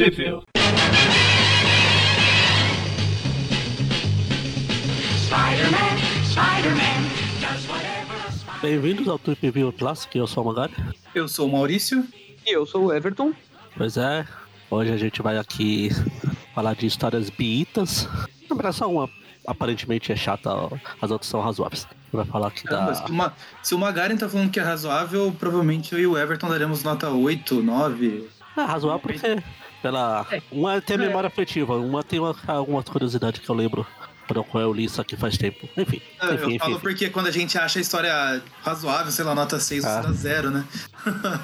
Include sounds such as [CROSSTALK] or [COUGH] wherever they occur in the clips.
Whatever Bem-vindos ao Trip View Classic, eu sou o Magari. Eu sou o Maurício. E eu sou o Everton. Pois é, hoje a gente vai aqui falar de histórias biitas. Na verdade, só uma aparentemente é chata, as outras são razoáveis. Vai falar aqui Caramba, da. se, uma, se o Magaren tá falando que é razoável, provavelmente eu e o Everton daremos nota 8, 9. É razoável porque pela. Uma tem a memória afetiva, uma tem uma, alguma curiosidade que eu lembro quando eu li isso aqui faz tempo. Enfim, Ah, enfim, eu enfim. falo enfim. porque quando a gente acha a história razoável, sei lá, nota 6 Ah. ou dá 0, né? [LAUGHS]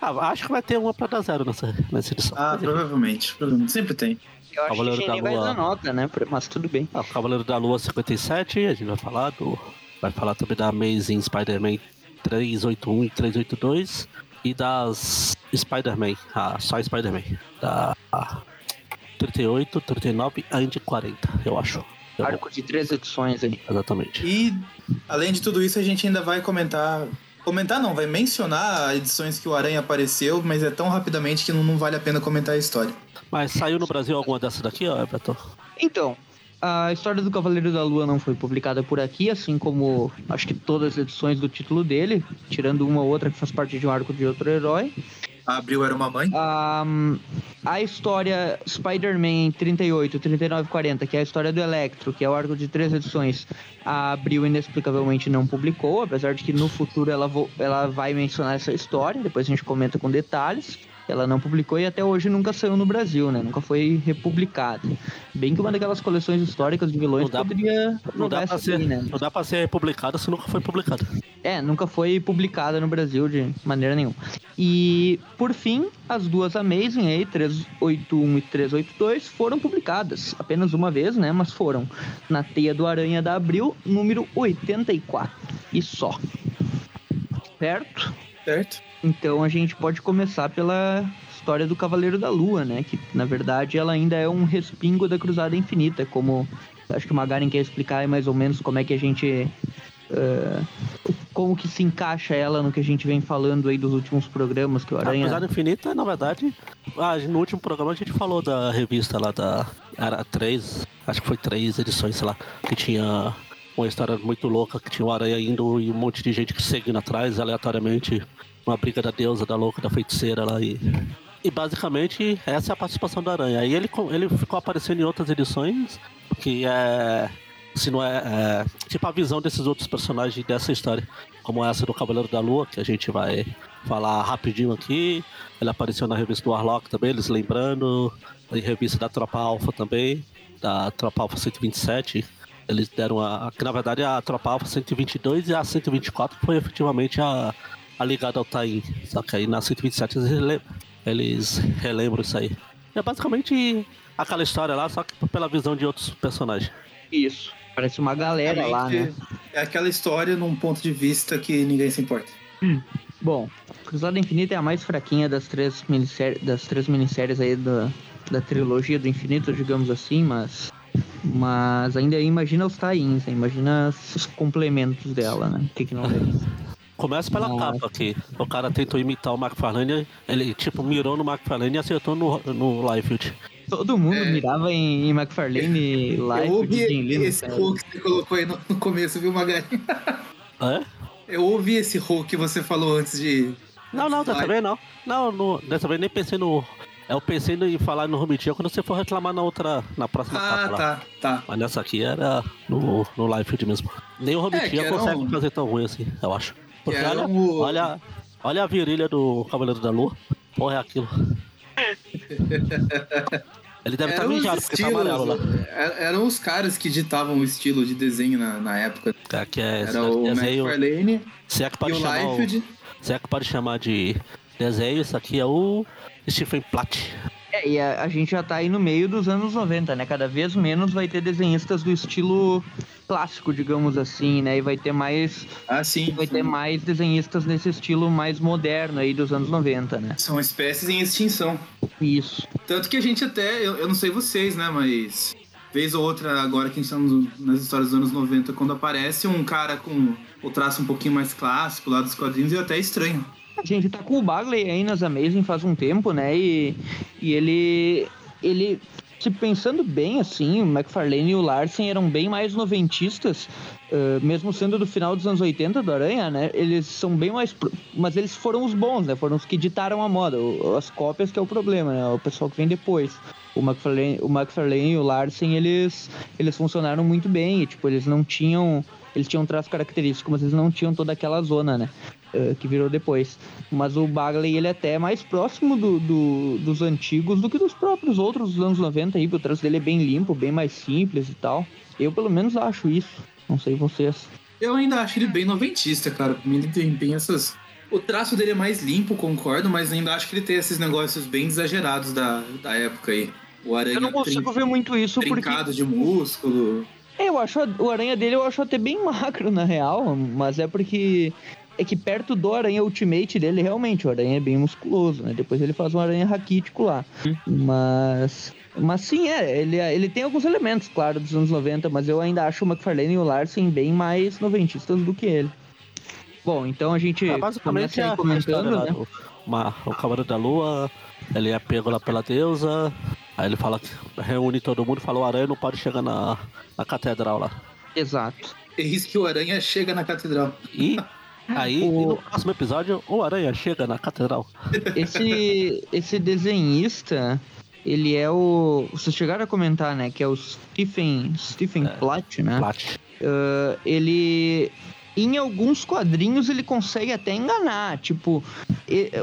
Ah, acho que vai ter uma pra dar zero nessa, nessa edição. Ah, Mas, provavelmente, provavelmente. Sempre tem. Eu acho Cavaleiro que a da gente vai Lua. dar nota, né? Mas tudo bem. Ah, Cavaleiro da Lua 57, a gente vai falar do. Vai falar também da Amazing Spider-Man 381 e 382 e das Spider-Man, ah, só Spider-Man, da 38, 39 e 40, eu acho. Eu- Arco de três edições aí. Exatamente. E, além de tudo isso, a gente ainda vai comentar. Comentar não, vai mencionar edições que o Aranha apareceu, mas é tão rapidamente que não, não vale a pena comentar a história. Mas saiu no Brasil alguma dessas daqui, ó, Everton? Então, a história do Cavaleiro da Lua não foi publicada por aqui, assim como acho que todas as edições do título dele, tirando uma ou outra que faz parte de um arco de outro herói. A Abril era uma mãe. Ahn, a história Spider-Man 38, 39 40, que é a história do Electro, que é o arco de três edições, a Abril inexplicavelmente não publicou, apesar de que no futuro ela, ela vai mencionar essa história, depois a gente comenta com detalhes. Ela não publicou e até hoje nunca saiu no Brasil, né? Nunca foi republicada. Bem que uma daquelas coleções históricas de vilões Não dá- poderia Não dá, pra ser, aí, né? não dá pra ser publicada se nunca foi publicada. É, nunca foi publicada no Brasil de maneira nenhuma. E, por fim, as duas Amazing aí, 381 e 382, foram publicadas. Apenas uma vez, né? Mas foram. Na Teia do Aranha da Abril, número 84. E só. Certo? Certo? Então a gente pode começar pela história do Cavaleiro da Lua, né? Que na verdade ela ainda é um respingo da Cruzada Infinita, como acho que o Magaren quer explicar mais ou menos como é que a gente. eh, como que se encaixa ela no que a gente vem falando aí dos últimos programas que o A Aranha. Cruzada Infinita, na verdade, ah, no último programa a gente falou da revista lá da. Era três, acho que foi três edições, sei lá, que tinha uma história muito louca, que tinha o Aranha indo e um monte de gente seguindo atrás, aleatoriamente, uma briga da deusa, da louca, da feiticeira lá e. E basicamente essa é a participação do Aranha. Aí ele, ele ficou aparecendo em outras edições, que é. Se não é, é, Tipo a visão desses outros personagens dessa história. Como essa do Cavaleiro da Lua, que a gente vai falar rapidinho aqui. Ele apareceu na revista do Warlock também, eles lembrando. Em revista da Tropa Alpha também, da Tropa Alpha 127. Eles deram a. Que na verdade a Tropa Alpha 122 e a 124 foi efetivamente a, a ligada ao Tain. Só que aí na 127 eles, rele- eles relembram isso aí. É basicamente aquela história lá, só que pela visão de outros personagens. Isso. Parece uma galera lá, né? É aquela história num ponto de vista que ninguém se importa. Bom, Cruzada Infinita é a mais fraquinha das três minisséries, das três minisséries aí da, da trilogia do infinito, digamos assim, mas mas ainda imagina os tains, né? imagina os complementos dela, né? O que que não é? Começa pela Não, capa aqui. O cara tentou imitar o McFarlane, ele tipo mirou no McFarlane e acertou no, no Liefeld. Todo mundo É. mirava em, em McFarlane Live eu ouvi esse cara. rook que você colocou aí no, no começo, viu, Magari? É? [LAUGHS] Eu ouvi esse rook que você falou antes de. Não, não, dessa vez não. Não, no, dessa vez nem pensei no. Eu pensei em falar no Romitinha quando você for reclamar na outra. na próxima Ah, capa tá, tá. Mas nessa aqui era no, no Liefeld mesmo. Nem o É, Romitinha era consegue um- fazer tão ruim assim, eu acho. Porque olha, um- olha, olha a virilha do Cavaleiro da Lua. Porra, é aquilo. [LAUGHS] Ele deve estar os mijado porque tá amarelo lá. é- Eram os caras que ditavam o estilo de desenho na, na época. É, que é, Era o desenho, McFarlane se é que e pode o chamar o, Liefeld. se é que pode chamar de desenho, isso aqui é o Stephen Platt. É, e a, a gente já tá aí no meio dos anos 90, né? Cada vez menos vai ter desenhistas do estilo clássico, digamos assim, né? E vai ter mais Ah, sim. vai ter mais desenhistas nesse estilo mais moderno aí dos anos 90, né? São espécies em extinção. Isso. Tanto que a gente até, eu, eu não sei vocês, né, mas vez ou outra, agora que a gente tá nos- nas histórias dos anos 90, quando aparece um cara com o traço um pouquinho mais clássico lá dos quadrinhos, eu até estranho. A gente tá com o Bagley aí nas Amazing faz um tempo, né? E, e ele. ele se pensando bem, assim, o McFarlane e o Larsen eram bem mais noventistas, uh, mesmo sendo do final dos anos 80 do Aranha, né? Eles são bem mais. Pro... Mas eles foram os bons, né? Foram os que ditaram a moda. O, as cópias que é o problema, né? O pessoal que vem depois. O McFarlane, o McFarlane e o Larsen, eles, eles funcionaram muito bem. E, tipo, eles não tinham. Eles tinham traços característicos, mas eles não tinham toda aquela zona, né? Uh, que virou depois. Mas o Bagley, ele é até mais próximo do, do, dos antigos do que dos próprios outros dos anos 90 aí, o traço dele é bem limpo, bem mais simples e tal. Eu, pelo menos, acho isso. Não sei vocês. Eu ainda acho ele bem noventista, cara. Pra mim, ele tem bem essas... O traço dele é mais limpo, concordo, mas ainda acho que ele tem esses negócios bem exagerados da, da época aí. O aranha Eu não consigo ver muito isso porque... trincado de músculo. É, eu acho o aranha dele eu acho até bem [LAUGHS] magro, na real, mas é porque é que perto do Aranha Ultimate dele, realmente, o Aranha é bem musculoso, né? Depois ele faz um Aranha raquítico lá. Mas. Mas sim, é, ele, ele tem alguns elementos, claro, dos anos 90, mas eu ainda acho o McFarlane e o Larsen bem mais noventistas do que ele. Bom, então a gente É, basicamente começa é aí a comentando, né? do- uma- o Cavaleiro da Lua, ele é pego lá pela deusa, aí ele fala que reúne todo mundo e fala, o aranha não pode chegar na, na catedral lá. Exato. Eis que o aranha chega na catedral. E [LAUGHS] aí, O- no próximo episódio, o aranha chega na catedral. Esse, esse desenhista, ele é o. Vocês chegaram a comentar, né? Que é o Stephen, Stephen Platt, né? Plat. Ah, ele. Em alguns quadrinhos ele consegue até enganar. Tipo,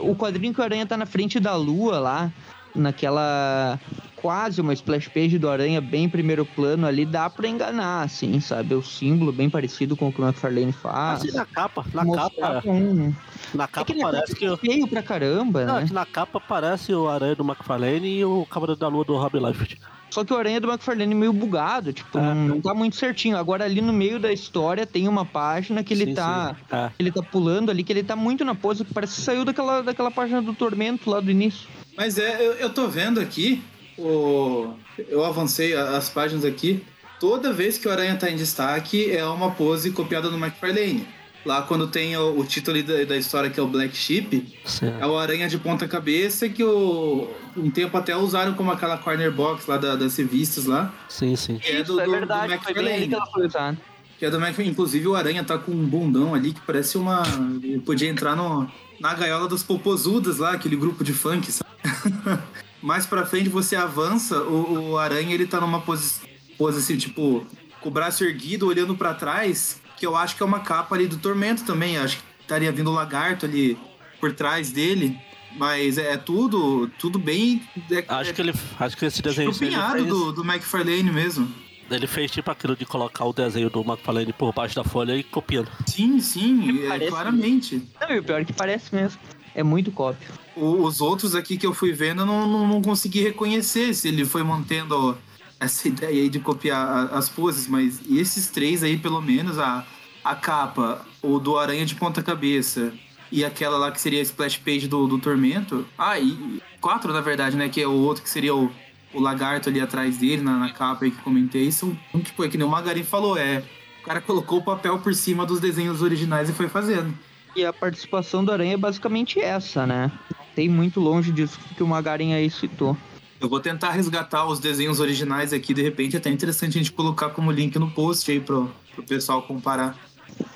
o quadrinho que o Aranha tá na frente da lua lá, naquela. Quase uma splash page do Aranha, bem primeiro plano ali, dá pra enganar, assim, sabe? O símbolo bem parecido com o que o McFarlane faz. Assim, na capa, na capa, um... na É capa que ele parece é que... o- feio pra caramba, Não, né? que na capa parece o aranha do McFarlane e o Cavaleiro da Lua do Rob Liefeld. Só que o Aranha do McFarlane é meio bugado, tipo, É. não, não tá muito certinho. Agora ali no meio da história tem uma página que ele Sim, tá. sim. É. Ele tá pulando ali, que ele tá muito na pose, que parece que saiu daquela, daquela página do Tormento lá do início. Mas é, eu, eu tô vendo aqui, o, eu avancei as páginas aqui. Toda vez que o Aranha tá em destaque, é uma pose copiada do McFarlane. Lá quando tem o, o título da, da história, que é o Black Sheep, Sim. é o Aranha de ponta cabeça, que o, um tempo até usaram como aquela corner box lá da- das revistas lá. Sim, sim. Que é do, do, do McFarlane. ela foi usada. Que é do McFarlane. Inclusive o Aranha tá com um bundão ali que parece uma. ele Podia entrar no, na gaiola dos popozudas lá, aquele grupo de funk, sabe? [LAUGHS] Mais pra frente você avança, o, o Aranha ele tá numa pose, pose assim, tipo, com o braço erguido, olhando pra trás, que eu acho que é uma capa ali do Tormento também. Acho que estaria vindo o lagarto ali por trás dele. Mas é tudo, tudo bem. É, Acho é que ele. Acho que esse desenho ele fez, do, do McFarlane mesmo. ele fez tipo aquilo de colocar o desenho do McFarlane por baixo da folha e copiando. Sim, sim, é, claramente. Não, e o pior é que parece mesmo. É muito cópia. Os outros aqui que eu fui vendo, eu não, não, não consegui reconhecer se ele foi mantendo essa [LAUGHS] ideia aí de copiar as poses, mas esses três aí, pelo menos, a, a capa, o do Aranha de Ponta Cabeça e aquela lá que seria a splash page do, do Tormento. Ah, e quatro, na verdade, né? Que é o outro que seria o, o lagarto ali atrás dele, na, na capa aí que comentei. São, tipo, é que nem o Magarin falou, é. O cara colocou o papel por cima dos desenhos originais e foi fazendo. E a participação do Aranha é basicamente essa, né? Tem muito longe disso que o Magarin aí citou. Eu vou tentar resgatar os desenhos originais aqui, de repente é até interessante a gente colocar como link no post aí pro, pro pessoal comparar.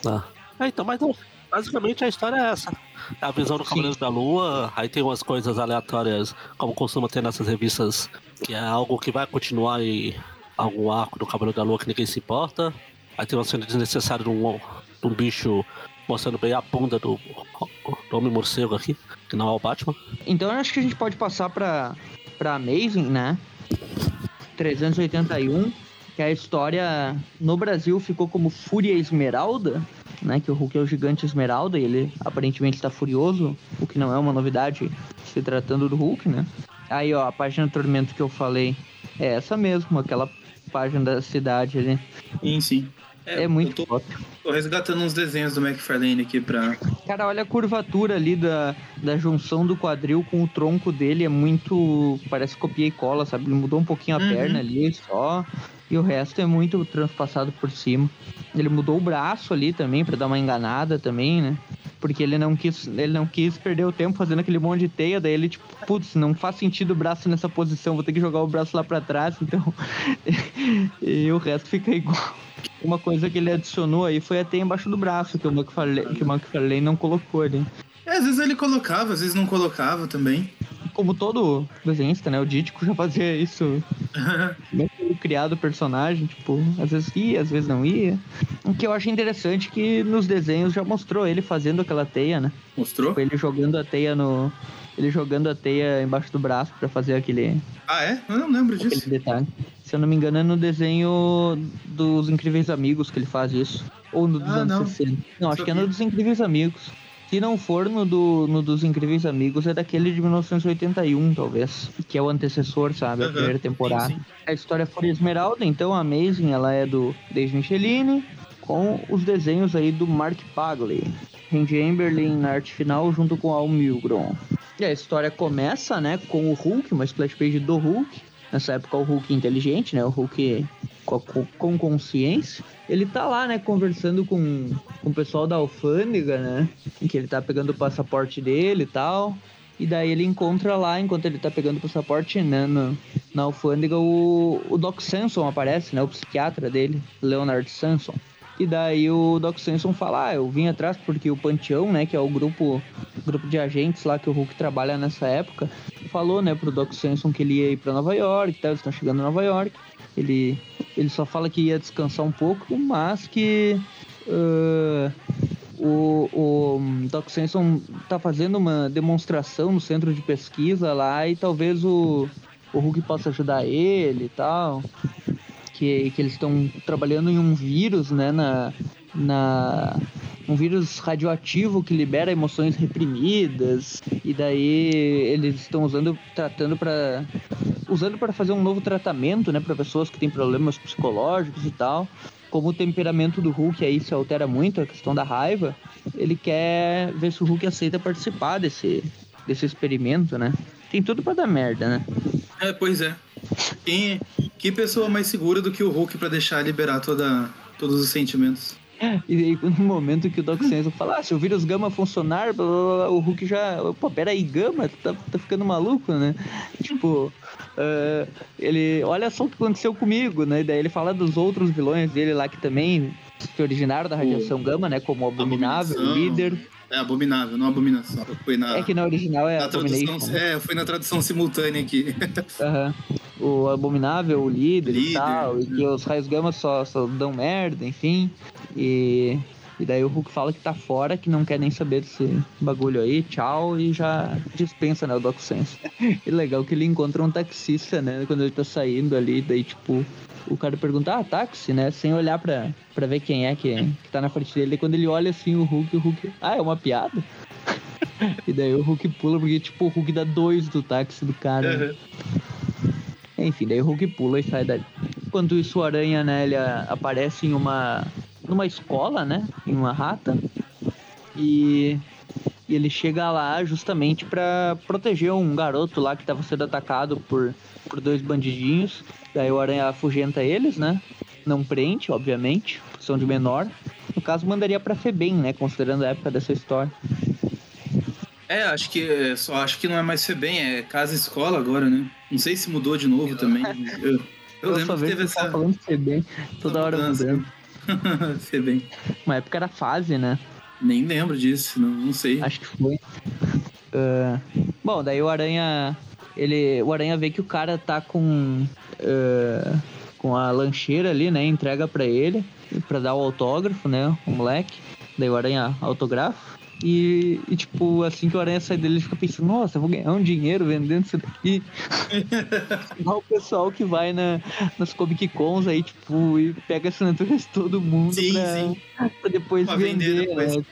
Ah. É, então, mas basicamente a história é essa. É a visão do Sim. Cavaleiro da Lua, aí tem umas coisas aleatórias, como costuma ter nessas revistas, que é algo que vai continuar em algum arco do Cavaleiro da Lua que ninguém se importa. Aí tem uma cena desnecessária de um, de um bicho mostrando bem a bunda do, do Homem Morcego aqui, que não é o Batman. Então eu acho que a gente pode passar pra, pra Amazing, né? 381, que a história no Brasil ficou como Fúria Esmeralda, né? Que o Hulk é o gigante Esmeralda e ele aparentemente está furioso, o que não é uma novidade se tratando do Hulk, né? Aí, ó, a página do Tormento que eu falei é essa mesmo, aquela página da cidade ali. Sim, sim. É, muito Eu tô, top. tô resgatando uns desenhos do McFarlane aqui pra. Cara, olha a curvatura ali da, da junção do quadril com o tronco dele, é muito. Parece copia e cola, sabe? Ele mudou um pouquinho a Uhum. perna ali só. E o resto é muito transpassado por cima. Ele mudou o braço ali também, pra dar uma enganada também, né? Porque ele não quis, ele não quis perder o tempo fazendo aquele monte de teia, daí ele tipo, putz, não faz sentido o braço nessa posição, vou ter que jogar o braço lá para trás, então [LAUGHS] e o resto fica igual. Uma coisa que ele adicionou aí foi a teia embaixo do braço, que o McFarlane, que o McFarlane não colocou ali. É, às vezes ele colocava, às vezes não colocava também. Como todo desenhista, né? O Dítico já fazia isso. Criado o personagem, tipo, às vezes ia, às vezes não ia. O que eu acho interessante é que nos desenhos já mostrou ele fazendo aquela teia, né? Mostrou? Ele jogando a teia no. Ele jogando a teia embaixo do braço pra fazer aquele, Ah, é? Eu não lembro aquele disso. detalhe. Se eu não me engano, é no desenho dos Incríveis Amigos que ele faz isso. Ou no dos Ah, anos não. 60. Não, acho que é no dos Incríveis Amigos. Se não for no, do, no dos Incríveis Amigos, é daquele de 1981, talvez. Que é o antecessor, sabe? A primeira temporada. sim, sim. A história foi Esmeralda, então a Amazing, ela é do Dave Michelini, com os desenhos aí do Mark Pagley. Randy Amberlin na arte final, junto com Al Milgrom. E a história começa, né, com o Hulk, uma splash page do Hulk. Nessa época o Hulk inteligente, né, o Hulk com, com- consciência. Ele tá lá, né, conversando com, com o pessoal da alfândega, né, em que ele tá pegando o passaporte dele e tal. E daí ele encontra lá, enquanto ele tá pegando o passaporte, né, no- na alfândega, o, o Doc Samson aparece, né, o psiquiatra dele, Leonard Samson. E daí o Doc Samson fala, ah, eu vim atrás porque o Panteão, né, que é o grupo, grupo de agentes lá que o Hulk trabalha nessa época, falou, né, pro Doc Samson que ele ia ir pra Nova York, tá, eles estão chegando em Nova York. Ele, ele só fala que ia descansar um pouco, mas que ah, o, o Doc Samson tá fazendo uma demonstração no centro de pesquisa lá e talvez o, o Hulk possa ajudar ele e tal. Que, que eles estão trabalhando em um vírus, né, na, na um vírus radioativo que libera emoções reprimidas e daí eles estão usando tratando para usando para fazer um novo tratamento, né, para pessoas que têm problemas psicológicos e tal. Como o temperamento do Hulk aí se altera muito, a questão da raiva, ele quer ver se o Hulk aceita participar desse desse experimento, né? Tem tudo para dar merda, né? É, pois é. Quem, que pessoa mais segura do que o Hulk pra deixar liberar toda, todos os sentimentos? E aí, [LAUGHS] no momento que o Doc Samson fala, ah, se o vírus gama funcionar, blá, blá, blá, o Hulk já. Pô, peraí, gama? Tu tá, tá ficando maluco, né? [LAUGHS] Tipo, ah, ele. Olha só o que aconteceu comigo, né? E daí ele fala dos outros vilões dele lá que também se originaram da radiação gama, né? Como o Abominável, o líder. É abominável, não abominação. Foi na, É que na original é na tradução. né? É, foi na tradução simultânea aqui. [LAUGHS] Aham. O Abominável, o líder, e Líder, tal, e que os raios gama só, só dão merda, enfim. E, e daí o Hulk fala que tá fora, que não quer nem saber desse bagulho aí, tchau, e já dispensa, né, o Doc Sense. [LAUGHS] E legal que ele encontra um taxista, né, quando ele tá saindo ali, daí tipo. O cara pergunta, ah, táxi, né? Sem olhar pra, pra ver quem é que, que tá na frente dele. E quando ele olha assim o Hulk, o Hulk. Ah, é uma piada? [LAUGHS] E daí o Hulk pula, porque tipo, o Hulk dá dois do táxi do cara. né? Enfim, daí o Hulk pula e sai dali. Enquanto isso, o Aranha, né, ele aparece em uma. Numa escola, né? Em uma rata. E. E ele chega lá justamente pra proteger um garoto lá que tava sendo atacado por, por dois bandidinhos. Daí o Aranha afugenta eles, né? Não prende, obviamente, são de menor. No caso, mandaria pra Febem, né? Considerando a época dessa história. É, acho que só acho que não é mais Febem, é casa escola agora, né? Não sei se mudou de novo também. Eu, eu lembro só que teve essa. falando Febem, toda hora mudança. mudando. [LAUGHS] Febem. Uma época era fase, né? Nem lembro disso, não, não sei. Acho que foi. Ah, bom, daí o Aranha. Ele. O Aranha vê que o cara tá com. ah, com a lancheira ali, né? Entrega pra ele. Pra dar o autógrafo, né? O moleque. Daí o Aranha autografa. E, e, tipo, assim que o Aranha sai dele, ele fica pensando, nossa, eu vou ganhar um dinheiro vendendo isso daqui. [LAUGHS] Igual o pessoal que vai na, nas Comic Cons aí, tipo, e pega assinaturas de todo mundo Sim, pra, sim. pra depois Pra vender vender. depois. né?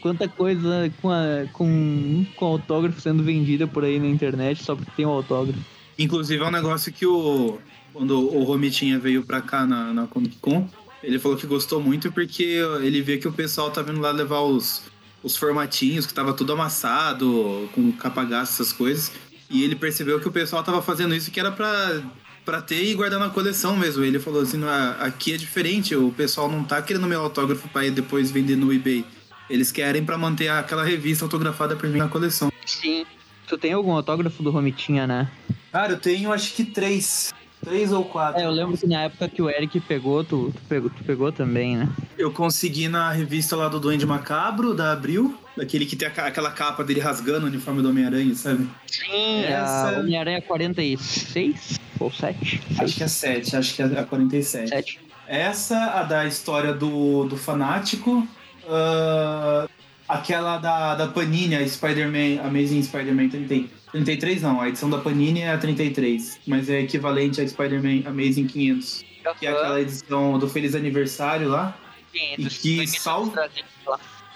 Quanta coisa com, a, com, com autógrafo sendo vendida por aí na internet só porque tem um autógrafo. Inclusive é um negócio que o. Quando o Romitinha veio pra cá na, na Comic Con, ele falou que gostou muito porque ele vê que o pessoal tá vindo lá levar os, os formatinhos, que tava tudo amassado, com capa-gasto, essas coisas. E ele percebeu que o pessoal tava fazendo isso que era pra, pra ter e guardar na coleção mesmo. Ele falou assim: "Ah, aqui é diferente, o pessoal não tá querendo meu autógrafo pra ir depois vender no eBay. Eles querem pra manter aquela revista autografada por mim na coleção. Sim. Tu tem algum autógrafo do Romitinha, né? Cara, eu tenho acho que três. Três ou quatro. É, eu lembro que na época que o Eric pegou, tu, tu pegou, tu pegou também, né? Eu consegui na revista lá do Duende Macabro, da Abril. Daquele que tem a- aquela capa dele rasgando o uniforme do Homem-Aranha, sabe? Sim, Essa- a Homem-Aranha 46 ou 7? Acho que é 7, acho que é a 47. 7. Essa, a da história do, do fanático. ah, aquela da, da Panini, a Spider-Man, Amazing Spider-Man 30, 33 não, a edição da Panini é a 33, mas é equivalente a Spider-Man Amazing 500, que é aquela edição do Feliz Aniversário lá. E que salvo-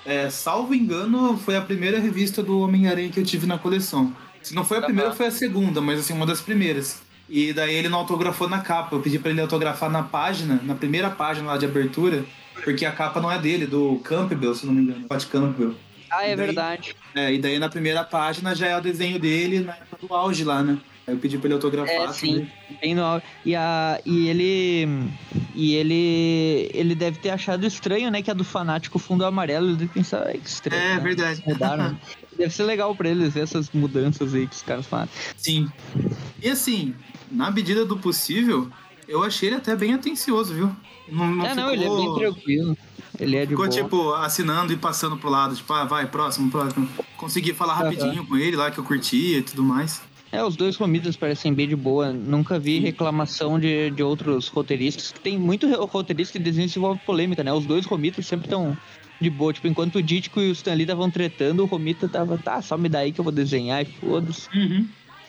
É, salvo engano, foi a primeira revista do Homem-Aranha que eu tive na coleção. Se não foi a primeira, foi a segunda, mas assim, uma das primeiras. E daí ele não autografou na capa. Eu pedi pra ele autografar na página, na primeira página lá de abertura, porque a capa não é dele, do Campbell, se não me engano. Pat Campbell. Ah, é daí- verdade. É, e daí na primeira página já é o desenho dele na época do auge lá, né? Aí eu pedi pra ele autografar. É, sim. também. Bem no... e, a... e ele. E ele. Ele deve ter achado estranho, né? Que a do fanático fundo amarelo. Ele deve pensar, "Ai, que estranho. É né? verdade. Mudaram. [LAUGHS] deve ser legal pra eles ver essas mudanças aí que os caras fazem. Sim. E assim, na medida do possível, eu achei ele até bem atencioso, viu? Não, não é, ficou... não, ele é bem tranquilo. Ele é de Ficou, boa. tipo, assinando e passando pro lado, tipo, ah, vai, próximo, próximo. Consegui falar rapidinho com ele lá, que eu curtia e tudo mais. É, os dois romitas parecem bem de boa. Nunca vi reclamação de, de outros roteiristas. Tem muito roteirista que desenho se envolve polêmica, né? Os dois romitas sempre estão de boa. Tipo, enquanto o Dítico e o Stan Lee estavam tretando, o romita tava, tá, só me dá aí que eu vou desenhar e foda-se.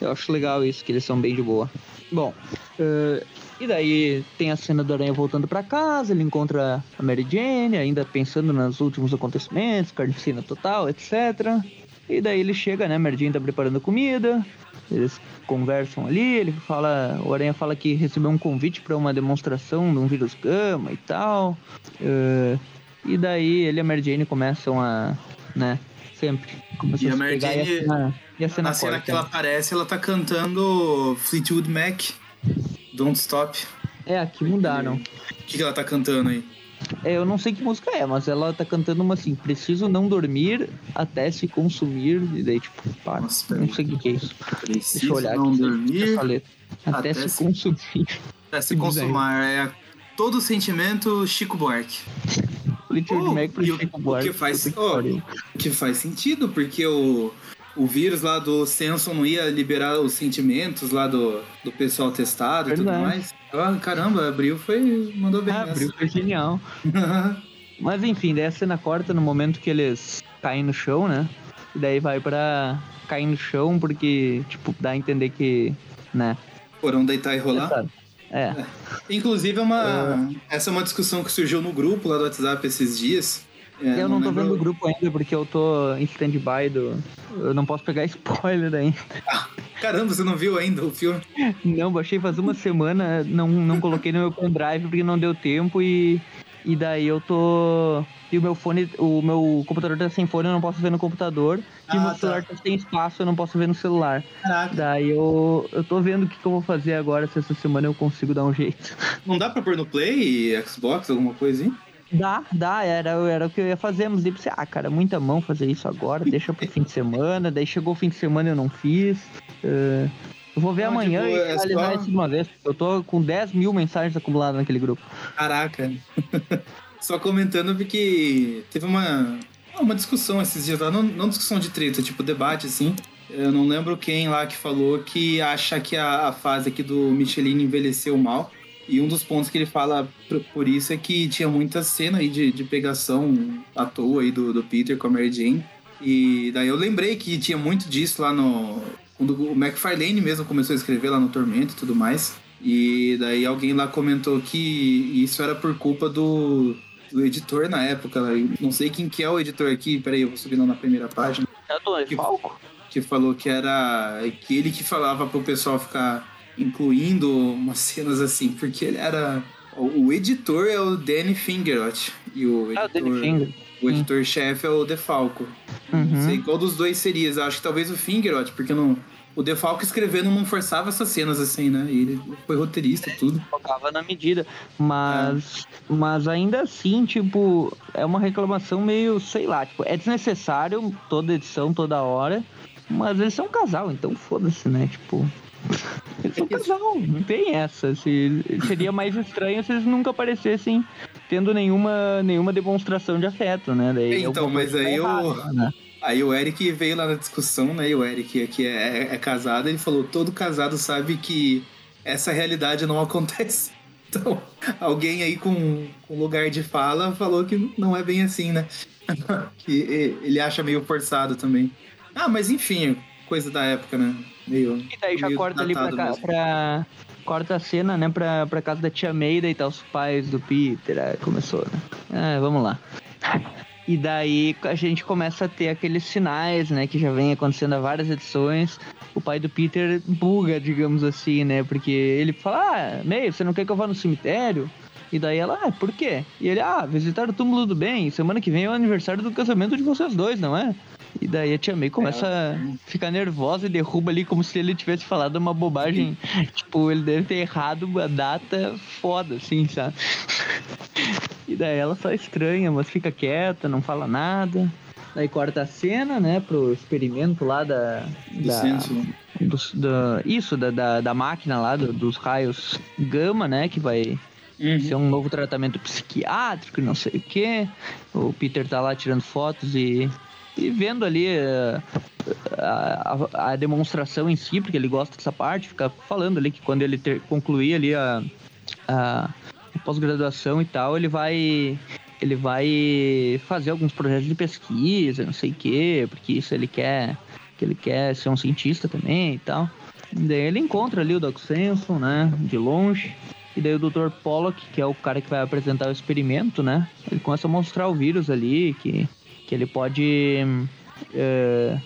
Eu acho legal isso, que eles são bem de boa. Bom, eh, e daí tem a cena do Aranha voltando pra casa, ele encontra a Mary Jane, ainda pensando nos últimos acontecimentos, carnificina total, etc. E daí ele chega, né, a Mary Jane tá preparando comida, eles conversam ali, ele fala, o Aranha fala que recebeu um convite pra uma demonstração de um vírus gama e tal. eh, e daí ele e a Mary Jane começam a, né, sempre, começam E a se Mary pegar e a Jane- cena, e a cena Na cena que ela né? aparece, ela tá cantando Fleetwood Mac, Don't Stop. É, aqui mudaram. O que, que ela tá cantando aí? É, eu não sei que música é, mas ela tá cantando uma assim, preciso não dormir até se consumir. E daí, tipo, para. Nossa, não sei o que, que é isso. Deixa Preciso eu olhar não aqui. dormir. Até, até se, se- consumir. pra se [LAUGHS] consumar. É todo sentimento Chico Buarque. Fleetwood Oh, Mac pro o- Chico o Buarque. que faz- oh. Que faz sentido, porque o, o vírus lá do Samson não ia liberar os sentimentos lá do, do pessoal testado e tudo Verdade. mais. Ah, caramba, abriu foi. mandou bem Ah, nessa. abriu, foi genial. Mas enfim, daí a cena corta no momento que eles caem no chão, né? E daí vai pra cair no chão porque, tipo, dá a entender que, né? Foram deitar e rolar. sabe? É. Inclusive, é uma, essa é uma discussão que surgiu no grupo lá do WhatsApp esses dias. É, eu não, tô lembro- vendo o grupo ainda porque eu tô em stand-by do. Eu não posso pegar [LAUGHS] spoiler ainda. [LAUGHS] Caramba, você não viu ainda o filme? Não, baixei faz uma semana, não, não coloquei no meu pendrive porque não deu tempo e. E daí eu tô. E o meu fone, o meu computador tá sem fone, eu não posso ver no computador. e Ah, o meu tá. celular tá sem espaço, eu não posso ver no celular. Caraca. Daí eu, eu tô vendo o que, que eu vou fazer agora, se essa semana eu consigo dar um jeito. Não dá pra pôr no Play, Xbox, alguma coisa assim? Dá, dá, era, era o que eu ia fazer, mas daí pensei, ah, cara, muita mão fazer isso agora, deixa pro fim de semana, daí chegou o fim de semana e eu não fiz. Eh, eu vou ver Não, amanhã tipo, e é finalizar só- isso de uma vez, eu tô com 10 mil mensagens acumuladas naquele grupo. Caraca. [LAUGHS] Só comentando porque teve uma, uma discussão esses dias lá, não, não discussão de treta, tipo debate assim. Eu não lembro quem lá que falou que acha que a, a fase aqui do Michelin envelheceu mal. E um dos pontos que ele fala por, isso é que tinha muita cena aí de, de pegação à toa aí do, do Peter com a Mary Jane. E daí eu lembrei que tinha muito disso lá no. Quando o McFarlane mesmo começou a escrever lá no Tormento e tudo mais. E daí alguém lá comentou que isso era por culpa do, do editor na época. Não sei quem que é o editor aqui, peraí, eu vou subir na primeira página. É do Que- Falco? Que falou que era. que ele que falava pro pessoal ficar incluindo umas cenas assim, porque ele era. O, o editor é o Danny Fingerot. E o Ah, o editor, Danny Finger. o editor-chefe é o DeFalco. Não Uhum. sei qual dos dois seria. Acho que talvez o Fingerot, porque no, o Defalco escrevendo não forçava essas cenas assim, né? Ele foi roteirista e tudo. Colocava na medida. Mas, mas ainda assim, tipo, é uma reclamação meio, sei lá, tipo, é desnecessário toda edição, toda hora. Mas eles são um casal, então foda-se, né? Tipo. Eles são um casal, não tem essa. Se, seria mais estranho se eles nunca aparecessem tendo nenhuma, nenhuma demonstração de afeto, né? Daí Então, alguma mas aí tá o- errada, né? Aí o Eric veio lá na discussão, né? E o Eric aqui é, é casado, ele falou: todo casado sabe que essa realidade não acontece. [LAUGHS] Então, alguém aí com, com lugar de fala falou que não é bem assim, né? [LAUGHS] que ele acha meio forçado também. Ah, mas enfim, coisa da época, né? Meio. E daí já meio corta ali pra, mesmo. pra. Corta a cena, né, pra, pra casa da tia May, daí tá os pais do Peter. Aí começou, né? Ah, vamos lá. E daí a gente começa a ter aqueles sinais, né, que já vem acontecendo há várias edições. O pai do Peter buga, digamos assim, né? Porque ele fala: Ah, May, você não quer que eu vá no cemitério? E daí ela, ah, por quê? E ele, ah, visitar o túmulo do bem. Semana que vem é o aniversário do casamento de vocês dois, não é? E daí a tia May começa a ficar nervosa e derruba ali como se ele tivesse falado uma bobagem. [LAUGHS] tipo, ele deve ter errado a data foda, assim, sabe? e daí ela só estranha, mas fica quieta, não fala nada. Daí corta a cena, né, pro experimento lá da. Do da senso. dos- da- isso, da, da, da máquina lá, do- dos raios gama, né, que vai Uhum. ser um novo tratamento psiquiátrico e não sei o que. O Peter tá lá tirando fotos e, e vendo ali eh, a, a- a demonstração em si, porque ele gosta dessa parte, fica falando ali que quando ele ter, concluir ali a, a pós-graduação e tal, ele vai ele vai fazer alguns projetos de pesquisa, não sei o que, porque isso ele quer que ele quer ser um cientista também e tal. Daí ele encontra ali o Doc Samson, né, de longe. E daí o Dr. Pollock, que é o cara que vai apresentar o experimento, né? Ele começa a mostrar o vírus ali, que, que ele pode. eh,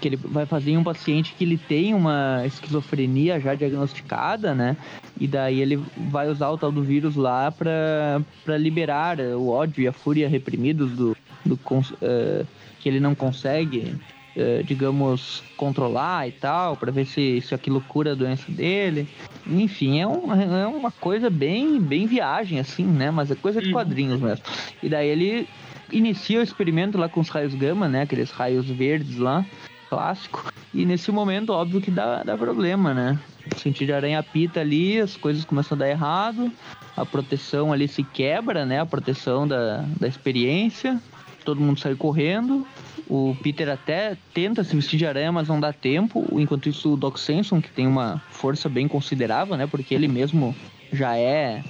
que ele vai fazer em um paciente que ele tem uma esquizofrenia já diagnosticada, né? E daí ele vai usar o tal do vírus lá pra, pra liberar o ódio e a fúria reprimidos do, do eh, que ele não consegue, eh, digamos, controlar e tal, pra ver se, se aquilo cura a doença dele. Enfim, é, um, é uma coisa bem, bem viagem, assim, né? Mas é coisa de quadrinhos mesmo. E daí ele inicia o experimento lá com os raios gama, né? Aqueles raios verdes lá, clássico. E nesse momento, óbvio que dá, dá problema, né? O sentido de aranha pita ali, as coisas começam a dar errado. A proteção ali se quebra, né? A proteção da, da experiência. Todo mundo sai correndo. O Peter até tenta se vestir de aranha, mas não dá tempo. Enquanto isso, o Doc Samson, que tem uma força bem considerável, né? Porque ele mesmo já é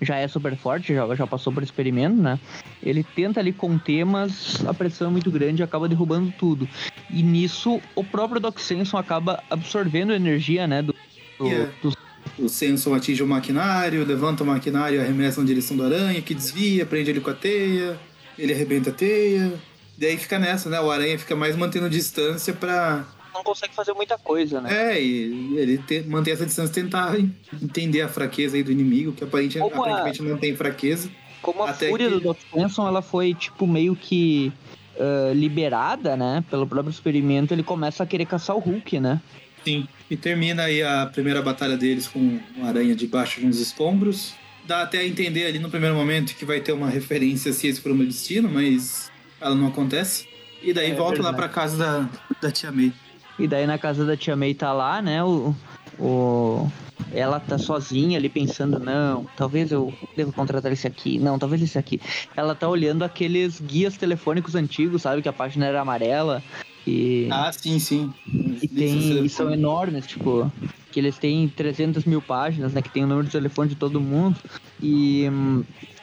já é super forte, já, já passou por experimento, né? Ele tenta ali conter, mas a pressão é muito grande e acaba derrubando tudo. E nisso, o próprio Doc Samson acaba absorvendo energia, né? Do, do- Yeah. dos O Samson atinge o maquinário, levanta o maquinário, arremessa na direção do aranha, que desvia, prende ele com a teia, ele arrebenta a teia. Daí fica nessa, né? O aranha fica mais mantendo distância pra. Não consegue fazer muita coisa, né? É, e ele te- manter essa distância e tentar en- entender a fraqueza aí do inimigo, que aparente- Como a- aparentemente não tem fraqueza. Como a Até fúria que- do Doc Samson, ela foi, tipo, meio que ah, liberada, né? Pelo próprio experimento, ele começa a querer caçar o Hulk, né? Sim. E termina aí a primeira batalha deles com o aranha debaixo de uns escombros. Dá até a entender ali no primeiro momento que vai ter uma referência se esse for o meu destino, mas ela não acontece. E daí É volta lá verdade. pra casa da, da tia May. E daí na casa da tia May tá lá, né? O, o, ela tá sozinha ali pensando, não, talvez eu devo contratar esse aqui, não, talvez esse aqui. Ela tá olhando aqueles guias telefônicos antigos, sabe? Que a página era amarela. E, Ah, sim, sim. e, tem, e são enormes, tipo, que eles têm 300 mil páginas, né? Que tem o número de telefone de todo mundo. E.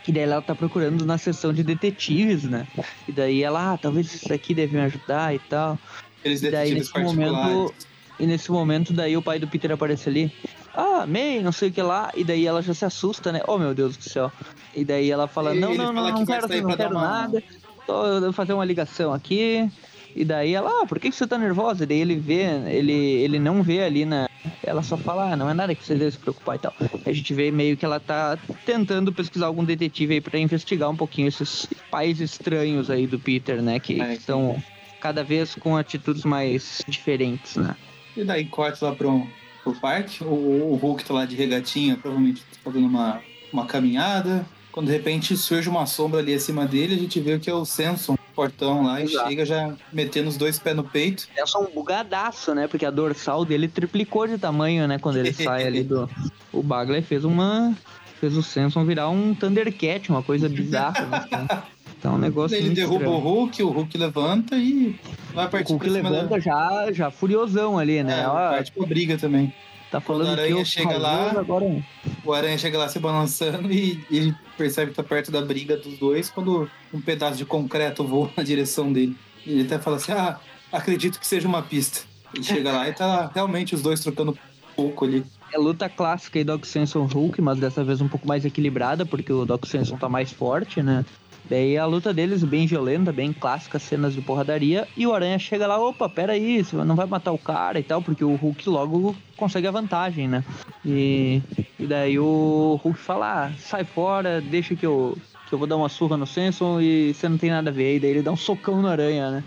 e daí ela tá procurando na seção de detetives, né? E daí ela, ah, talvez isso aqui deve me ajudar e tal. Aqueles E daí, nesse momento, e nesse momento, daí o pai do Peter aparece ali. Ah, May, não sei o que lá. E daí ela já se assusta, né? Oh, meu Deus do céu. E daí ela fala, Ele- não, não, fala não, não quero, não quero uma- nada. Tô eu vou fazer uma ligação aqui. E daí ela, ah, por que, que você tá nervosa? E daí ele vê, ele, ele não vê ali na. Ela só fala, ah, não é nada que você deve se preocupar e tal. A gente vê meio que ela tá tentando pesquisar algum detetive aí pra investigar um pouquinho esses pais estranhos aí do Peter, né? Que É, estão cada vez com atitudes mais diferentes, né? E daí corta lá pro, pro parque. O, o Hulk tá lá de regatinha, provavelmente fazendo uma, uma caminhada. Quando de repente surge uma sombra ali acima dele, a gente vê que é o Samson, portão lá, e Exato. chega já metendo os dois pés no peito. É só um bugadaço, né? Porque a dorsal dele triplicou de tamanho, né? Quando ele sai ali do. O Bagley fez uma. Fez o Samson virar um Thundercat, uma coisa bizarra. Né? [LAUGHS] Então, um negócio. Ele derruba estranho. o Hulk, o Hulk levanta e vai partir O Hulk cima da- levanta já, já furiosão ali, né? É, Ó, parte pra briga também. tá falando quando que aranha eu chega lá- Agora... O Aranha chega lá se balançando e ele percebe que tá perto da briga dos dois quando um pedaço de concreto voa na direção dele. Ele até fala assim: Ah, acredito que seja uma pista. Ele chega lá e tá realmente os dois trocando pouco ali. É luta clássica aí Doc Samson Hulk, mas dessa vez um pouco mais equilibrada, porque o Doc Samson tá mais forte, né? Daí a luta deles bem violenta, bem clássica, cenas de porradaria. E o Aranha chega lá, opa, peraí, você não vai matar o cara e tal, porque o Hulk logo consegue a vantagem, né? E, e daí o Hulk fala, ah, sai fora, deixa que eu, que eu vou dar uma surra no Samson e você não tem nada a ver. E daí ele dá um socão no Aranha, né?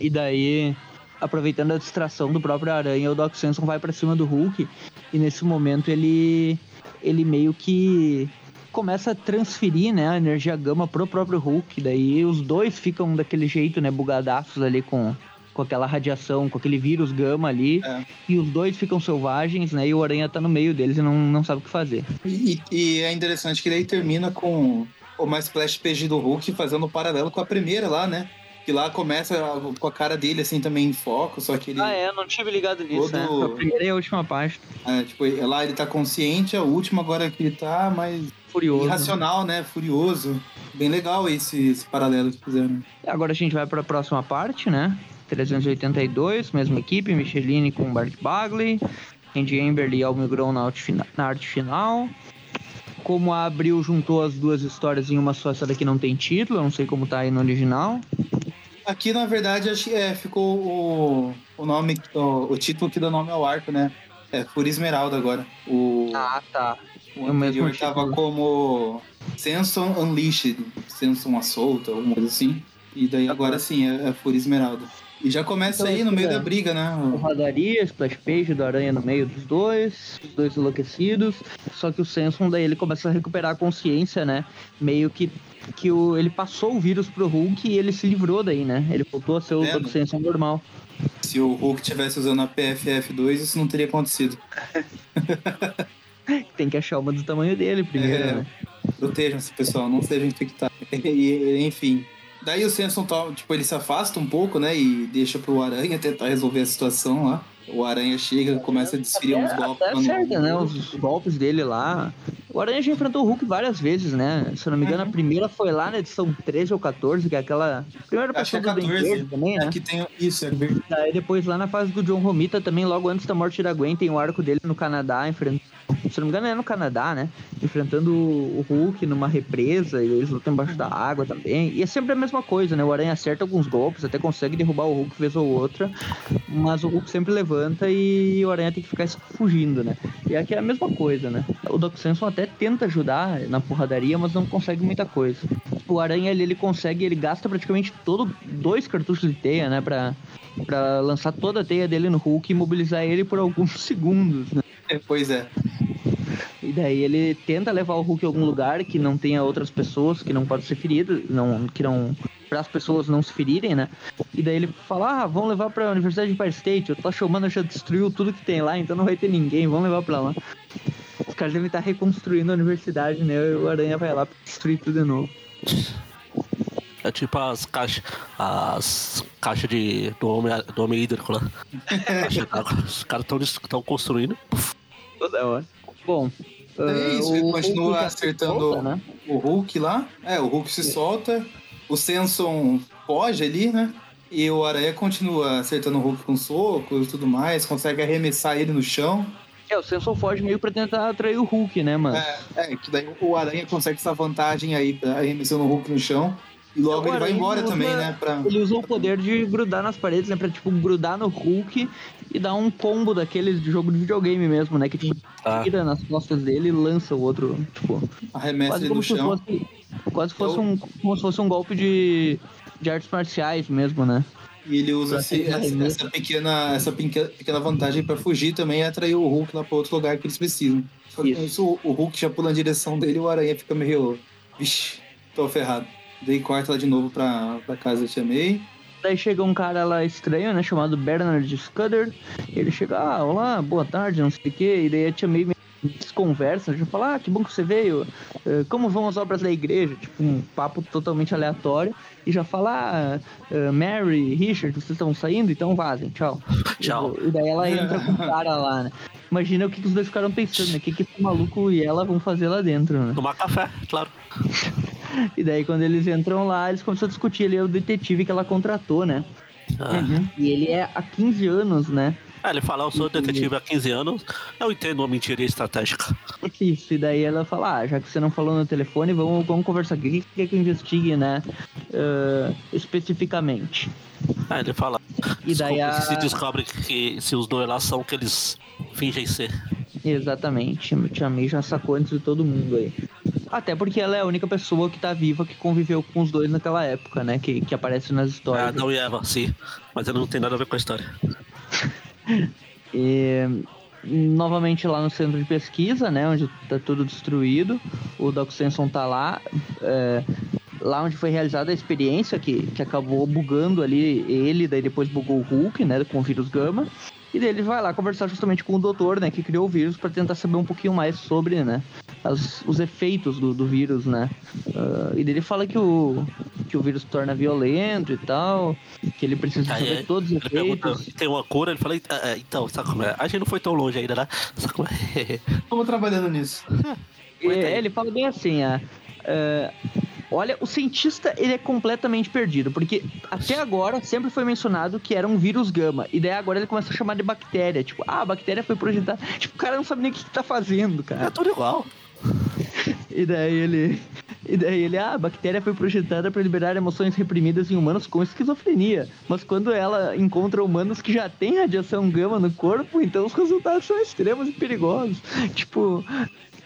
E daí, aproveitando a distração do próprio Aranha, o Doc Samson vai pra cima do Hulk. E nesse momento ele, ele meio que começa a transferir né, a energia gama pro próprio Hulk. Daí os dois ficam daquele jeito, né, bugadaços ali com, com aquela radiação, com aquele vírus gama ali. É. E os dois ficam selvagens, né? E o Aranha tá no meio deles e não, não sabe o que fazer. E, e é interessante que daí termina com o mais splash page do Hulk fazendo um paralelo com a primeira lá, né? Que lá começa com a cara dele assim também em foco, só que ele. Ah, é, não tive ligado nisso, né? Todo- A primeira e a última página. é, tipo, lá ele tá consciente, a última agora que ele tá mais Furioso. irracional, né? Furioso. Bem legal esse, esse paralelo que fizeram. Agora a gente vai para a próxima parte, né? 382, mesma equipe, Micheline com Bart Bagley, Andy Amberley e Almir Grown na na arte final. Como a Abril juntou as duas histórias em uma só, essa daqui não tem título, eu não sei como tá aí no original. Aqui, na verdade, acho que é, ficou o, o nome, o, o título que dá nome ao arco, né? É Fúria Esmeralda agora. O, Ah, tá. o é anterior tava como Samson Unleashed, Samson Assolta, alguma coisa assim. E daí agora sim, é, é Fúria Esmeralda. E já começa Então, aí no meio é. da briga, né? Porradaria, splash page do Aranha no meio dos dois, os dois enlouquecidos. Só que o Samson daí ele começa a recuperar a consciência, né? Meio que que o, ele passou o vírus pro Hulk e ele se livrou daí, né? Ele voltou a ser o Vendo? Doc Samson normal. Se o Hulk tivesse usando a PFF2, isso não teria acontecido. [LAUGHS] Tem que achar uma do tamanho dele primeiro, É. né? Protejam-se, pessoal, não sejam infectados. [LAUGHS] E, enfim. Daí o Samson, tipo, ele se afasta um pouco, né? E deixa pro Aranha tentar resolver a situação lá. O Aranha chega, começa a desferir uns golpes. Até acerta, né? Os golpes dele lá. O Aranha já enfrentou o Hulk várias vezes, né? Se eu não me engano, a primeira foi lá na edição 13 ou 14, que é aquela. Primeira que é do 14. Duende também, né? Aqui tem isso, é verdade. Daí depois lá na fase do John Romita também, logo antes da morte da Gwen, tem o arco dele no Canadá, enfrentando. Se não me engano, é no Canadá, né? Enfrentando o Hulk numa represa e eles lutam embaixo da água também. E é sempre a mesma coisa, né? O Aranha acerta alguns golpes, até consegue derrubar o Hulk vez ou outra, mas o Hulk sempre levanta e o Aranha tem que ficar fugindo, né? E aqui é a mesma coisa, né? O Doc Samson até tenta ajudar na porradaria, mas não consegue muita coisa. O Aranha, ele, ele consegue, ele gasta praticamente todo dois cartuchos de teia, né? Pra, pra lançar toda a teia dele no Hulk e mobilizar ele por alguns [LAUGHS] segundos, né? É, pois é. E daí ele tenta levar o Hulk a algum lugar que não tenha outras pessoas, que não pode ser ferido, não, que não. para as pessoas não se ferirem, né? E daí ele fala: ah, vamos levar pra Universidade de Empire State, o Tocha Humana já destruiu tudo que tem lá, então não vai ter ninguém, vamos levar pra lá. Os caras devem estar reconstruindo a universidade, né? E o Aranha vai lá destruir tudo de novo. É tipo as caixas. As caixas de, do, homem, do homem hídrico lá. Caixa d'água. Os caras estão construindo. Toda hora. Bom. É ah, isso, o ele continua se acertando solta, né? o Hulk lá. É, o Hulk se solta. O Samson foge ali, né? E o Aranha continua acertando o Hulk com socos e tudo mais. Consegue arremessar ele no chão. É, o Samson foge meio pra tentar atrair o Hulk, né, mano? É, é, que daí o Aranha consegue essa vantagem aí, tá arremessando o Hulk no chão. E logo o ele vai embora usa- também, né? Pra... Ele usa o poder de grudar nas paredes, né? Pra, tipo, grudar no Hulk e dar um combo daqueles de jogo de videogame mesmo, né? Que, tipo, Ah. tira nas costas dele e lança o outro, tipo... Arremessa Quase ele como no se chão. fosse... Quase fosse Eu- um, como se fosse um golpe de, de artes marciais mesmo, né? E ele usa esse- essa, essa pequena, essa pequena, vantagem pra fugir também e atrair o Hulk lá pra outro lugar que eles precisam. Só que com Isso. isso, o- o Hulk já pula na direção dele e o Aranha fica meio. Vixe, tô ferrado. Daí corta lá de novo pra, pra casa da Tia May. Daí chega um cara lá estranho, né? Chamado Bernard Scudder. Ele chega, ah, olá, boa tarde, não sei o quê. E daí a tia May desconversa, já fala, ah, que bom que você veio. Eh, Como vão as obras da igreja? Tipo, um papo totalmente aleatório. E já fala, ah, eh, Mary, Richard, vocês estão saindo? Então vazem, tchau. [LAUGHS] Tchau. E daí ela entra com o [LAUGHS] cara lá, né? Imagina o que, que os dois ficaram pensando, né? O que, que esse maluco e ela vão fazer lá dentro, né? Tomar café, claro. [LAUGHS] E daí quando eles entram lá, eles começam a discutir ali o detetive que ela contratou, né? Ah. E ele é há 15 anos, né? É, ele fala, eu sou detetive há 15 anos, eu entendo uma mentiria estratégica. [LAUGHS] Isso, e daí ela fala, ah, já que você não falou no telefone, vamos, vamos conversar aqui. O que quer que eu investigue, né? ah, especificamente. Aí ele fala, E daí a... se descobre que se os dois lá são o que eles fingem ser. Exatamente, a Tia May já sacou antes de todo mundo aí. Até porque ela é a única pessoa que tá viva que conviveu com os dois naquela época, né? Que, que aparece nas Ah, histórias. Adão e Eva, sim. Mas ele não tem nada a ver com a história. [LAUGHS] E, novamente lá no centro de pesquisa, né, onde tá tudo destruído, o Doc Samson tá lá, é, lá onde foi realizada a experiência que, que acabou bugando ali ele, daí depois bugou o Hulk, né, com o vírus Gama. E daí ele vai lá conversar justamente com o doutor, né, que criou o vírus para tentar saber um pouquinho mais sobre, né, as- os efeitos do, do vírus, né. Ah, e daí ele fala que o, que o vírus se torna violento e tal, que ele precisa Aí saber é- todos os Ele pergunta efeitos. se tem uma cura, ele fala, "Ah, é, então, sabe como é? A gente não foi tão longe ainda, né? [LAUGHS] Sabe como é? Estamos trabalhando nisso. [LAUGHS] É, ele fala bem assim, ah, é, olha, o cientista ele é completamente perdido, porque até agora sempre foi mencionado que era um vírus gama, e daí agora ele começa a chamar de bactéria, tipo, ah, a bactéria foi projetada, tipo, o cara não sabe nem o que, que tá fazendo, É cara. tudo igual. [LAUGHS] E daí ele, e daí ele, ah, a bactéria foi projetada para liberar emoções reprimidas em humanos com esquizofrenia, mas quando ela encontra humanos que já têm radiação gama no corpo, então os resultados são extremos e perigosos. Tipo,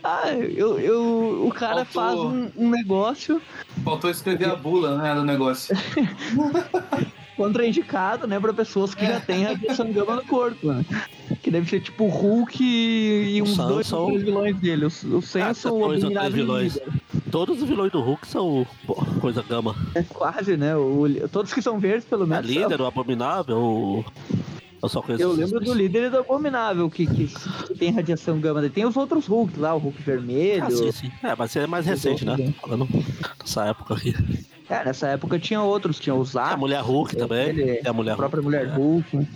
ah, eu, eu, o cara Faltou- faz um, um negócio Faltou escrever a bula, né, do negócio. [LAUGHS] contraindicado, né, para pessoas que já têm radiação gama no corpo, né? Que deve ser tipo o Hulk e, e O uns dois Samson. ou três vilões dele. O, o Ah, Samson, o dois Abominável vilões. Todos os vilões do Hulk são pô, coisa gama. É quase, né? O- todos que são verdes, pelo A menos. líder, o abominável, o. Eu só conheço Eu lembro do líder do Abominável, que, que, que tem radiação gama. Tem os outros Hulk lá, o Hulk vermelho. Ah, sim, sim. É, mas é mais recente, né? outros, Falando nessa época aqui. É, nessa época tinha outros, tinha o a Zap, mulher Hulk também. ele- Tem a mulher a própria Hulk. mulher Hulk.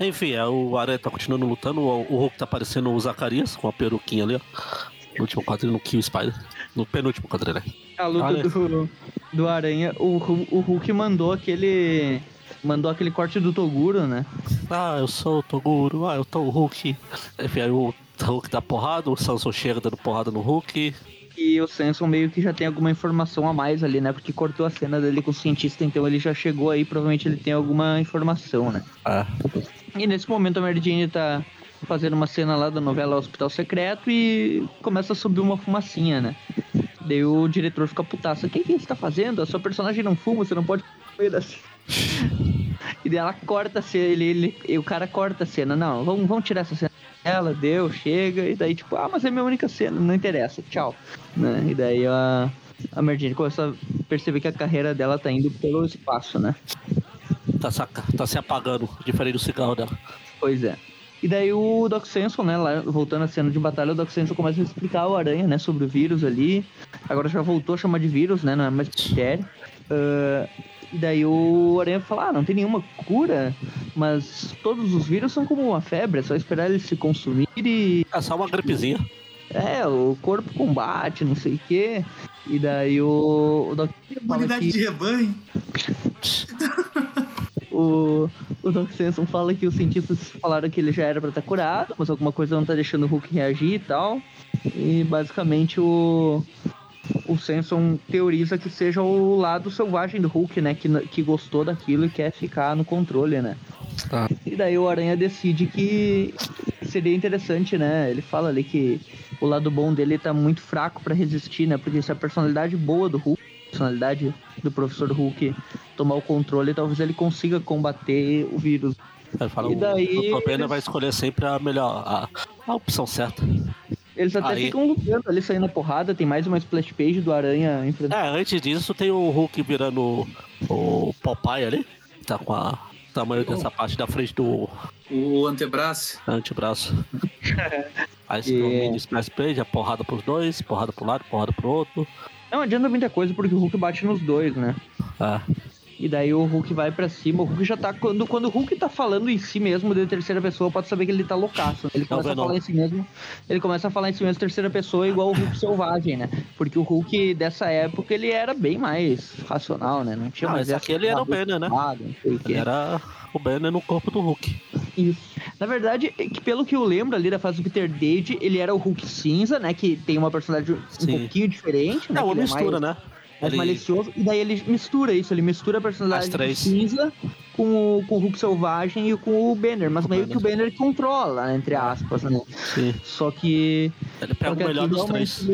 Enfim, é, o Aranha tá continuando lutando. O, o Hulk tá parecendo o Zacarias com a peruquinha ali, ó. No último quadrinho, no Kill Spider. No penúltimo quadrinho, né? A luta Olha. do, do Aranha, o, o Hulk mandou aquele. Mandou aquele corte do Toguro, né? Ah, eu sou o Toguro, ah, eu tô o Hulk. Enfim, aí o Hulk dá porrada, o Samson chega dando porrada no Hulk. E o Samson meio que já tem alguma informação a mais ali, né? Porque cortou a cena dele com o cientista, então ele já chegou aí, provavelmente ele tem alguma informação, né? Ah, E nesse momento a Mary Jane tá fazendo uma cena lá da novela Hospital Secreto e começa a subir uma fumacinha, né? Daí o diretor fica putaço. O que, que você tá fazendo? A sua personagem não fuma, você não pode comer assim. [LAUGHS] E daí ela corta a cena, ele, ele, e o cara corta a cena. Não, vamos, vamos tirar essa cena. Ela deu, chega, e daí tipo, ah, mas é minha única cena, não interessa, tchau. Né? E daí a, a Mary Jane começa a perceber que a carreira dela tá indo pelo espaço, né? tá, saca, tá se apagando, diferente do cigarro dela. Pois é. E daí o Doc Samson, né, lá, voltando à cena de batalha, o Doc Samson começa a explicar ao Aranha, né, sobre o vírus ali. Agora já voltou a chamar de vírus, né, não é mais bactéria. Ah, e daí o Aranha fala, ah, não tem nenhuma cura, mas todos os vírus são como uma febre, é só esperar eles se consumir e... É só uma gripezinha. É, o corpo combate, não sei o quê. E daí o, o Doc Imunidade que... de rebanho. [LAUGHS] O, o Doc Samson fala que os cientistas falaram que ele já era pra estar curado, mas alguma coisa não tá deixando o Hulk reagir e tal. E basicamente o, o Samson teoriza que seja o lado selvagem do Hulk, né? Que, que gostou daquilo e quer ficar no controle, né? Tá. E daí o Aranha decide que seria interessante, né? Ele fala ali que o lado bom dele tá muito fraco pra resistir, né? Porque se a personalidade boa do Hulk personalidade do professor Hulk tomar o controle, talvez ele consiga combater o vírus. Ele fala, E daí- o, Banner vai escolher sempre a melhor, a, a opção certa. Eles até Aí- ficam lutando ali, saindo na porrada. Tem mais uma splash page do Aranha enfrentando. É, antes disso tem o Hulk virando o Popeye ali. Tá com a o tamanho dessa parte da frente do O antebraço. antebraço. [LAUGHS] Aí se É. tem um mini splash page, a porrada pros dois, porrada pro lado, porrada pro outro. Não adianta muita coisa porque o Hulk bate nos dois, né? É. E daí o Hulk vai pra cima. O Hulk já tá. Quando, quando o Hulk tá falando em si mesmo de terceira pessoa, pode saber que ele tá loucaço. Ele começa a Venom. falar em si mesmo. Ele começa a falar em si mesmo terceira pessoa, igual o Hulk selvagem, né? Porque o Hulk dessa época ele era bem mais racional, né? Não tinha Não, mais esse essa aqui ele era o Banner, né? espada, não sei o quê. Ele era o Banner no corpo do Hulk. Isso. Na verdade, é que pelo que eu lembro ali da fase do Peter David, ele era o Hulk cinza, né? Que tem uma personalidade um Sim. pouquinho diferente, né? É uma mistura, mais, né? mais Ele- malicioso. E daí ele mistura isso, ele mistura a personalidade cinza com o, com o Hulk selvagem e com o Banner. Mas O meio Banner. que o Banner controla, né, entre aspas, né? Sim. Só que. Ele pega o melhor dos três.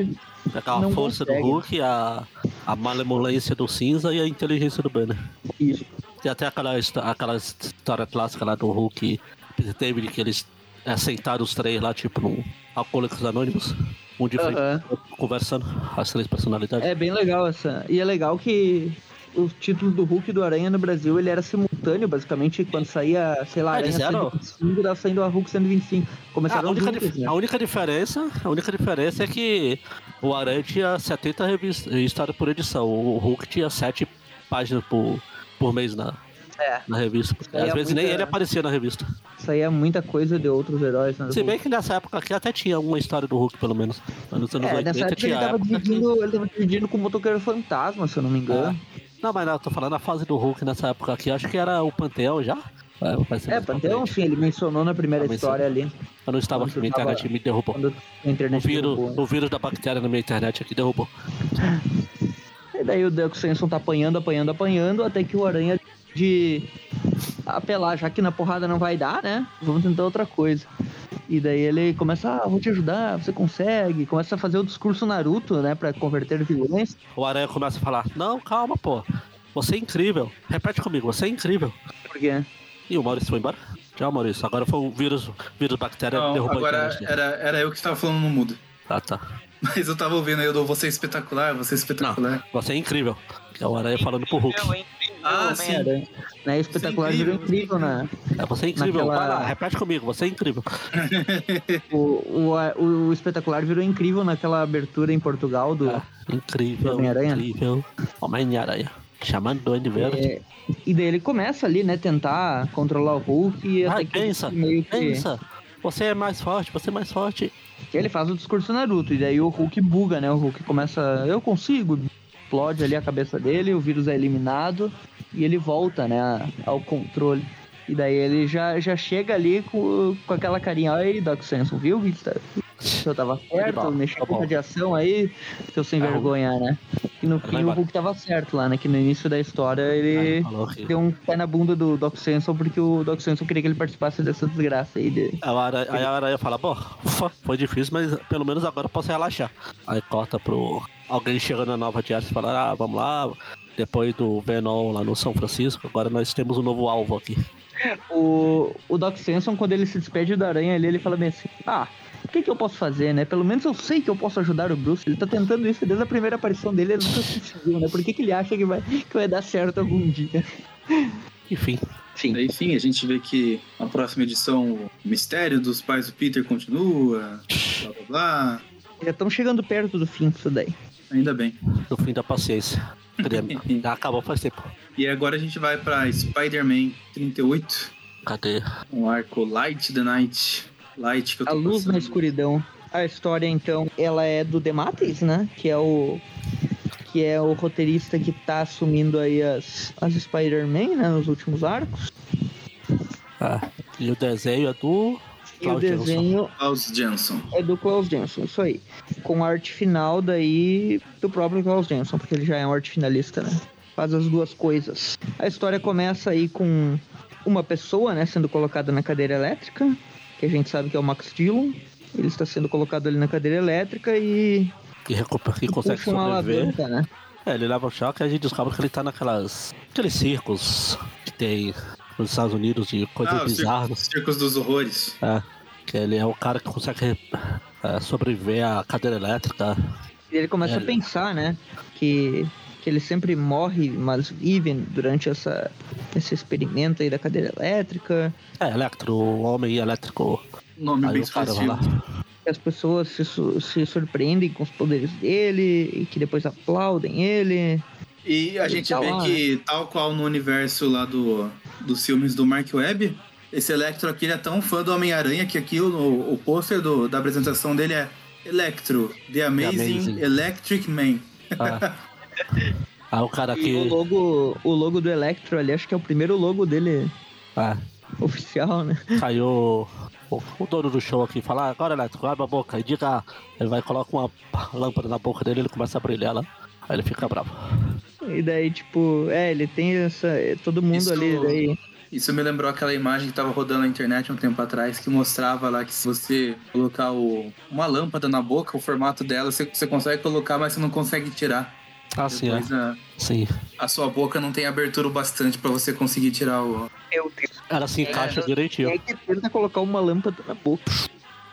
Pega a força consegue. do Hulk, a, a malemolência do cinza e a inteligência do Banner. Isso. Tem até aquela, aquela história clássica lá do Hulk e Peter David, que eles aceitaram os três lá, tipo, num Alcoólicos Anônimos. Um de frente, outro conversando, as três personalidades. É bem legal essa. E é legal que o título do Hulk e do Aranha no Brasil ele era simultâneo, basicamente, quando saía, sei lá, Ah, Aranha eram? 125, tava saindo a Hulk 125. Ah, Começaram a, única, juntos, né? a única diferença, a única diferença é que o Aranha tinha 70 revistas, história por edição, o Hulk tinha 7 páginas por, por mês na, É, na revista. aí Às é vezes nem muita- ele aparecia na revista. saía muita coisa de outros heróis, né? Se Hulk. bem que nessa época aqui até tinha uma história do Hulk, pelo menos. Mas É, 80 nessa época ele tava, época que- dividindo, ele tava dividindo com o Motoqueiro Fantasma, se eu não me engano. Não, mas não, eu tô falando a fase do Hulk nessa época aqui. Acho que era o Panteão já. É, É, Panteão, sim, ele mencionou na primeira Ah, história ali, Eu não estava aqui, minha tava- internet me derrubou. quando a O internet vírus, derrubou. o vírus da bactéria na minha internet aqui derrubou. [LAUGHS] Daí o Duck Samson tá apanhando, apanhando, apanhando, até que o Aranha de apelar, já que na porrada não vai dar, né? Vamos tentar outra coisa. E daí ele começa, ah, vou te ajudar, você consegue. Começa a fazer o discurso Naruto, né, pra converter vilões. O Aranha começa a falar: Não, calma, pô. Você é incrível. Repete comigo, você é incrível. Porque E o Maurício foi embora? Tchau, Maurício. Agora foi o vírus, vírus bactéria Não, derrubou a agora internet. era, era eu que estava falando no mudo. Ah, tá. Mas eu tava ouvindo aí, eu dou você é espetacular, você é espetacular. Você é incrível. É o Aranha falando pro Hulk. Ah, sim. Homem-Aranha, né, espetacular é virou incrível, incrível, né? É, você é incrível. Naquela- Vai lá, repete comigo, você é incrível. [LAUGHS] O, o, o espetacular virou incrível naquela abertura em Portugal do. Ah, incrível, Homem-Aranha? incrível. Homem-Aranha. Chamando do Andy Verde. É, e daí ele começa ali, né, tentar controlar o Hulk e Vai, até que pensa, meio que, pensa. Você é mais forte, você é mais forte. Que ele faz o discurso Naruto e daí o Hulk buga, né? O Hulk começa, eu consigo, explode ali a cabeça dele, o vírus é eliminado e ele volta, né, ao controle. E daí ele já, já chega ali com, com aquela carinha, aí, Doc Samson, viu? Tá- Eu tava certo, mexeu tá com radiação aí, seu sem Tá vergonha, né? E no Vai fim o. Hulk tava certo lá, né? Que no início da história ele deu um pé na bunda do Doc Samson porque o Doc Samson queria que ele participasse dessa desgraça aí de. Aí a aranha, aí a aranha fala, pô, [LAUGHS] foi difícil, mas pelo menos agora eu posso relaxar. Aí corta pro alguém chegando na Nova Jersey e fala, ah, vamos lá, depois do Venom lá no São Francisco, agora nós temos um novo alvo aqui. O, o Doc Samson, quando ele se despede da aranha ali, ele fala bem assim: Ah, o que, que eu posso fazer, né? Pelo menos eu sei que eu posso ajudar o Bruce. Ele tá tentando isso desde a primeira aparição dele, ele nunca conseguiu, né? Por que, que ele acha que vai, que vai dar certo algum dia? Enfim, Sim. Daí, Enfim, a gente vê que na próxima edição o mistério dos pais do Peter continua, blá blá blá. Já estamos chegando perto do fim disso daí. Ainda bem. no fim da paciência. [LAUGHS] Acabou faz tempo. E agora a gente vai pra Spider-Man 38, Cadê? um arco Light the Night. Light que eu tô A luz passando. na escuridão. A história, então, ela é do Demates, né? Que é o. Que é o roteirista que tá assumindo aí as, as Spider-Man, né? Nos últimos arcos. Ah, e o desenho é do. E o Klaus desenho Klaus Jansson. é do Klaus Jensen, isso aí. Com a arte final daí do próprio Klaus Jensen, porque ele já é um arte finalista, né? Faz as duas coisas. A história começa aí com uma pessoa, né, sendo colocada na cadeira elétrica, que a gente sabe que é o Max Dillon. Ele está sendo colocado ali na cadeira elétrica e Que, recupera, que consegue puxa uma sobreviver. alavanca, né? É, ele leva o choque e a gente descobre que ele tá naquelas. aqueles circos que tem nos Estados Unidos de coisas Ah, os bizarras. circos, circos dos horrores. É, que ele é o cara que consegue é, sobreviver à cadeira elétrica. E ele começa É. a pensar, né? Que, que ele sempre morre, mas vive durante essa, esse experimento aí da cadeira elétrica. É, Electro, o homem elétrico. Nome Aí bem as pessoas se, se surpreendem com os poderes dele e que depois aplaudem ele. E a gente Tá vê lá, que, tal qual no universo lá do, dos filmes do Mark Webb, esse Electro aqui ele é tão fã do Homem-Aranha que aqui o, o pôster do- da apresentação dele é Electro, The Amazing, Amazing. Electric Man. É. [LAUGHS] Aí [LAUGHS] o cara E o que. logo, o logo do Electro ali, acho que é o primeiro logo dele É, oficial, né? caiu o, o dono do show aqui fala, "Ah, agora Elétrico, abre a boca e diga. Ele vai coloca uma [LAUGHS] lâmpada na boca dele ele começa a brilhar lá. Aí ele fica bravo. E daí, tipo, é, ele tem essa. Todo mundo Isso- ali, daí. Isso me lembrou aquela imagem que tava rodando na internet um tempo atrás, que mostrava lá que se você colocar o- uma lâmpada na boca, o formato dela, você, você consegue colocar, mas você não consegue tirar. Ah, sim, é. A, Sim. a sua boca não tem abertura o bastante pra você conseguir tirar o. Meu Deus. Ela se encaixa É, direitinho. É que tenta colocar uma lâmpada na boca?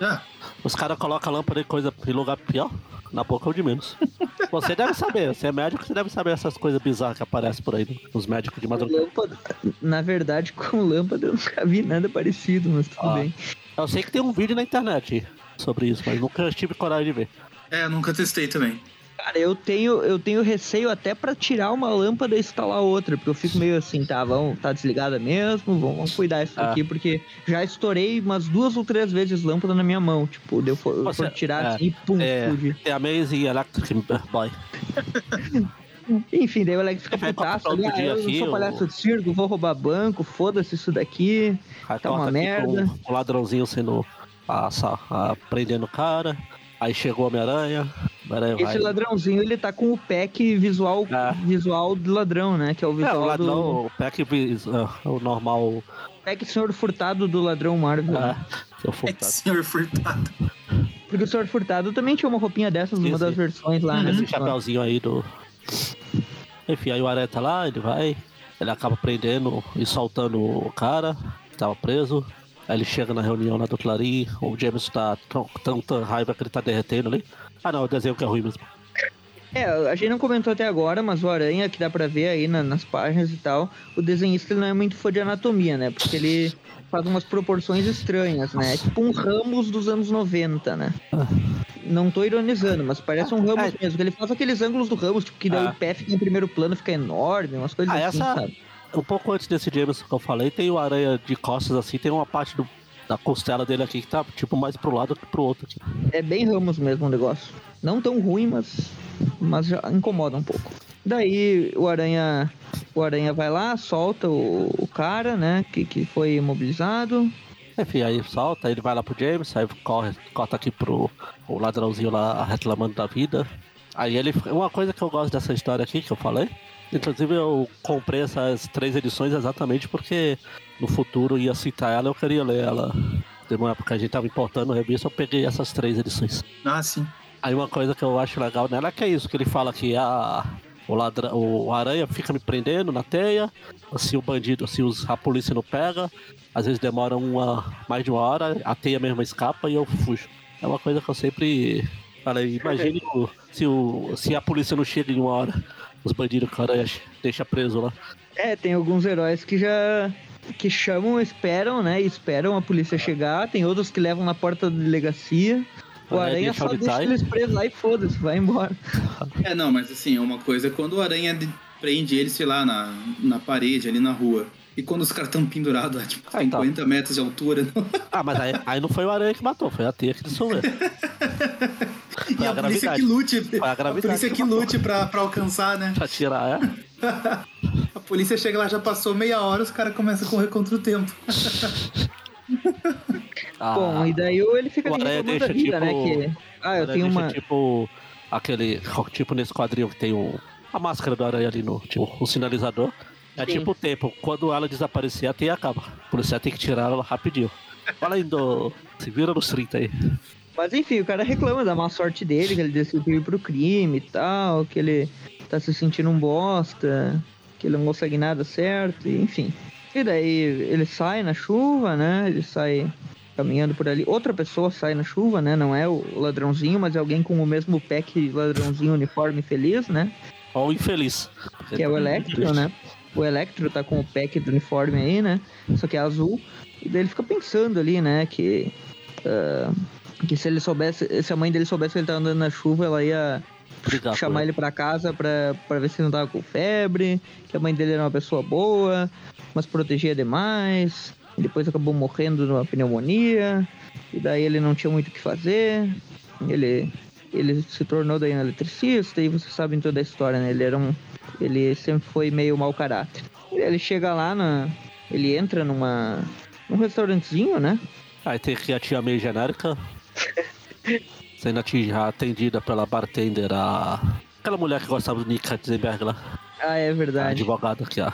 Ah, Os caras colocam a lâmpada em coisa em lugar pior. Na boca é o de menos. [LAUGHS] Você deve saber, você é médico, você deve saber essas coisas bizarras que aparecem por aí, né? os médicos de madrugada. Lâmpada. Na verdade, [LAUGHS] com lâmpada eu nunca vi nada parecido, mas tudo Ah. bem. Eu sei que tem um vídeo na internet sobre isso, mas nunca tive coragem de ver. é, eu nunca testei também. Cara, eu tenho, eu tenho receio até pra tirar uma lâmpada e instalar outra, porque eu fico meio assim, tá, vamos, tá desligada mesmo, vamos, vamos cuidar isso Ah. aqui, porque já estourei umas duas ou três vezes lâmpada na minha mão, tipo, deu for, Você- for tirar é, assim e pum, É, explodiu. é Amazing Electric Boy. [LAUGHS] Enfim, daí o Alex fica putaço ali, ah, eu não aqui, sou palhaço de circo, vou roubar banco, foda-se isso daqui. Aí Tá uma com merda. O ladrãozinho sendo. A, a, prendendo o cara. Aí chegou Homem-Aranha. Homem-Aranha vai. Esse ladrãozinho, ele tá com o pack visual, É. visual do ladrão, né? Que é o É, visual o ladrão, do... o pack é, o normal. Pack Senhor Furtado do ladrão Marvel. É, fui É que senhor furtado. Porque o Senhor Furtado também tinha uma roupinha dessas numa Sim, das versões lá, né? Esse chapéuzinho aí do. Enfim, aí o Aranha tá lá, ele vai. Ele acaba prendendo e soltando o cara que tava preso. Aí ele chega na reunião lá do Clarim. O James tá tão- tanta raiva que ele tá derretendo ali. Ah não, o desenho que é ruim mesmo. É, a gente não comentou até agora, mas o Aranha, que dá pra ver aí na- nas páginas e tal, o desenhista ele não é muito fã de anatomia, né? Porque ele faz umas proporções estranhas, né? É tipo um Ramos dos anos 90, né? Não tô ironizando, mas parece um Ramos É. mesmo. Ele faz aqueles ângulos do Ramos, tipo, que daí Ah. o pé fica em primeiro plano, fica enorme, umas coisas Ah, assim, essa- sabe? Um pouco antes desse James que eu falei, tem o Aranha de costas assim, tem uma parte do, da costela dele aqui que tá tipo mais pro lado que pro outro. Aqui. É bem Ramos mesmo o negócio. Não tão ruim, mas, mas já incomoda um pouco. Daí o Aranha, o Aranha vai lá, solta o, o cara, né, que, que foi imobilizado. Enfim, aí solta, ele vai lá pro James, aí corre, corta aqui pro o ladrãozinho lá reclamando da vida. Aí ele. Uma coisa que eu gosto dessa história aqui que eu falei. Inclusive eu comprei essas três edições exatamente porque no futuro ia citar ela, eu queria ler ela. Teve uma época a gente tava importando a revista, eu peguei essas três edições. Ah, sim. Aí uma coisa que eu acho legal nela é que é isso, que ele fala que a, o, ladra, o aranha fica me prendendo na teia, se o bandido, se os, a polícia não pega, às vezes demora uma, mais de uma hora, a teia mesmo escapa e eu fujo. É uma coisa que eu sempre falei, imagine se, o, se a polícia não chega em uma hora, os bandidos que o aranha deixa preso lá. É, tem alguns heróis que já que chamam, esperam, né, e esperam a polícia chegar. Tem outros que levam na porta da delegacia. O Aranha Aranha deixa só deixa eles presos lá e foda-se, vai embora. É, não, mas assim, uma coisa é quando o aranha de- prende ele, sei lá, na, na parede, ali na rua. E quando os caras estão pendurados a tipo, Ah, então. 50 metros de altura. não- Ah, mas aí, aí não foi o aranha que matou, foi a teia que dissolveu. [LAUGHS] E a, a polícia que lute. A A, polícia que lute pra, pra alcançar, né? pra tirar, é? [LAUGHS] A polícia chega lá, já passou meia hora, os caras começam a correr contra o tempo. [LAUGHS] Ah, Bom, e daí o- ele fica ali reclamando da vida, né, tipo, que... Ah, eu tenho uma... Tipo, aquele. Tipo nesse quadrinho que tem o, a máscara do aranha ali no. Tipo, o sinalizador. É Sim. tipo o tempo. Quando ela desaparecer, a teia acaba. O policial tem que tirar ela rapidinho. Fala aí do. Se vira nos 30 aí. Mas enfim, o cara reclama da má sorte dele, que ele decidiu ir pro crime e tal, que ele, tá se sentindo um bosta, que ele não consegue nada certo, e, enfim. E daí ele sai na chuva, né? Ele sai caminhando por ali. Outra pessoa sai na chuva, né? Não é o ladrãozinho, mas é alguém com o mesmo pack ladrãozinho uniforme feliz, né? Ou infeliz. Que é o Electro, né? O Electro tá com o pack do uniforme aí, né? Só que é azul. E daí ele fica pensando ali, né? Que. ah, que se ele soubesse. Se a mãe dele soubesse que ele tá andando na chuva, ela ia Brigar com chamar ele. pra casa pra ver se ele não tava com febre, que a mãe dele era uma pessoa boa, mas protegia demais. E depois acabou morrendo numa pneumonia. E daí ele não tinha muito o que fazer. Ele, ele se tornou daí um eletricista e vocês sabem toda a história, né? Ele era um. Ele sempre foi meio mau caráter. Ele chega lá na. Ele entra numa. num restaurantezinho, né? Aí tem aqui a tia meio genérica. [LAUGHS] Sendo atendida pela bartender, a... aquela mulher que gostava do Nick Katzenberg lá. Ah, é A verdade. advogada aqui, ó.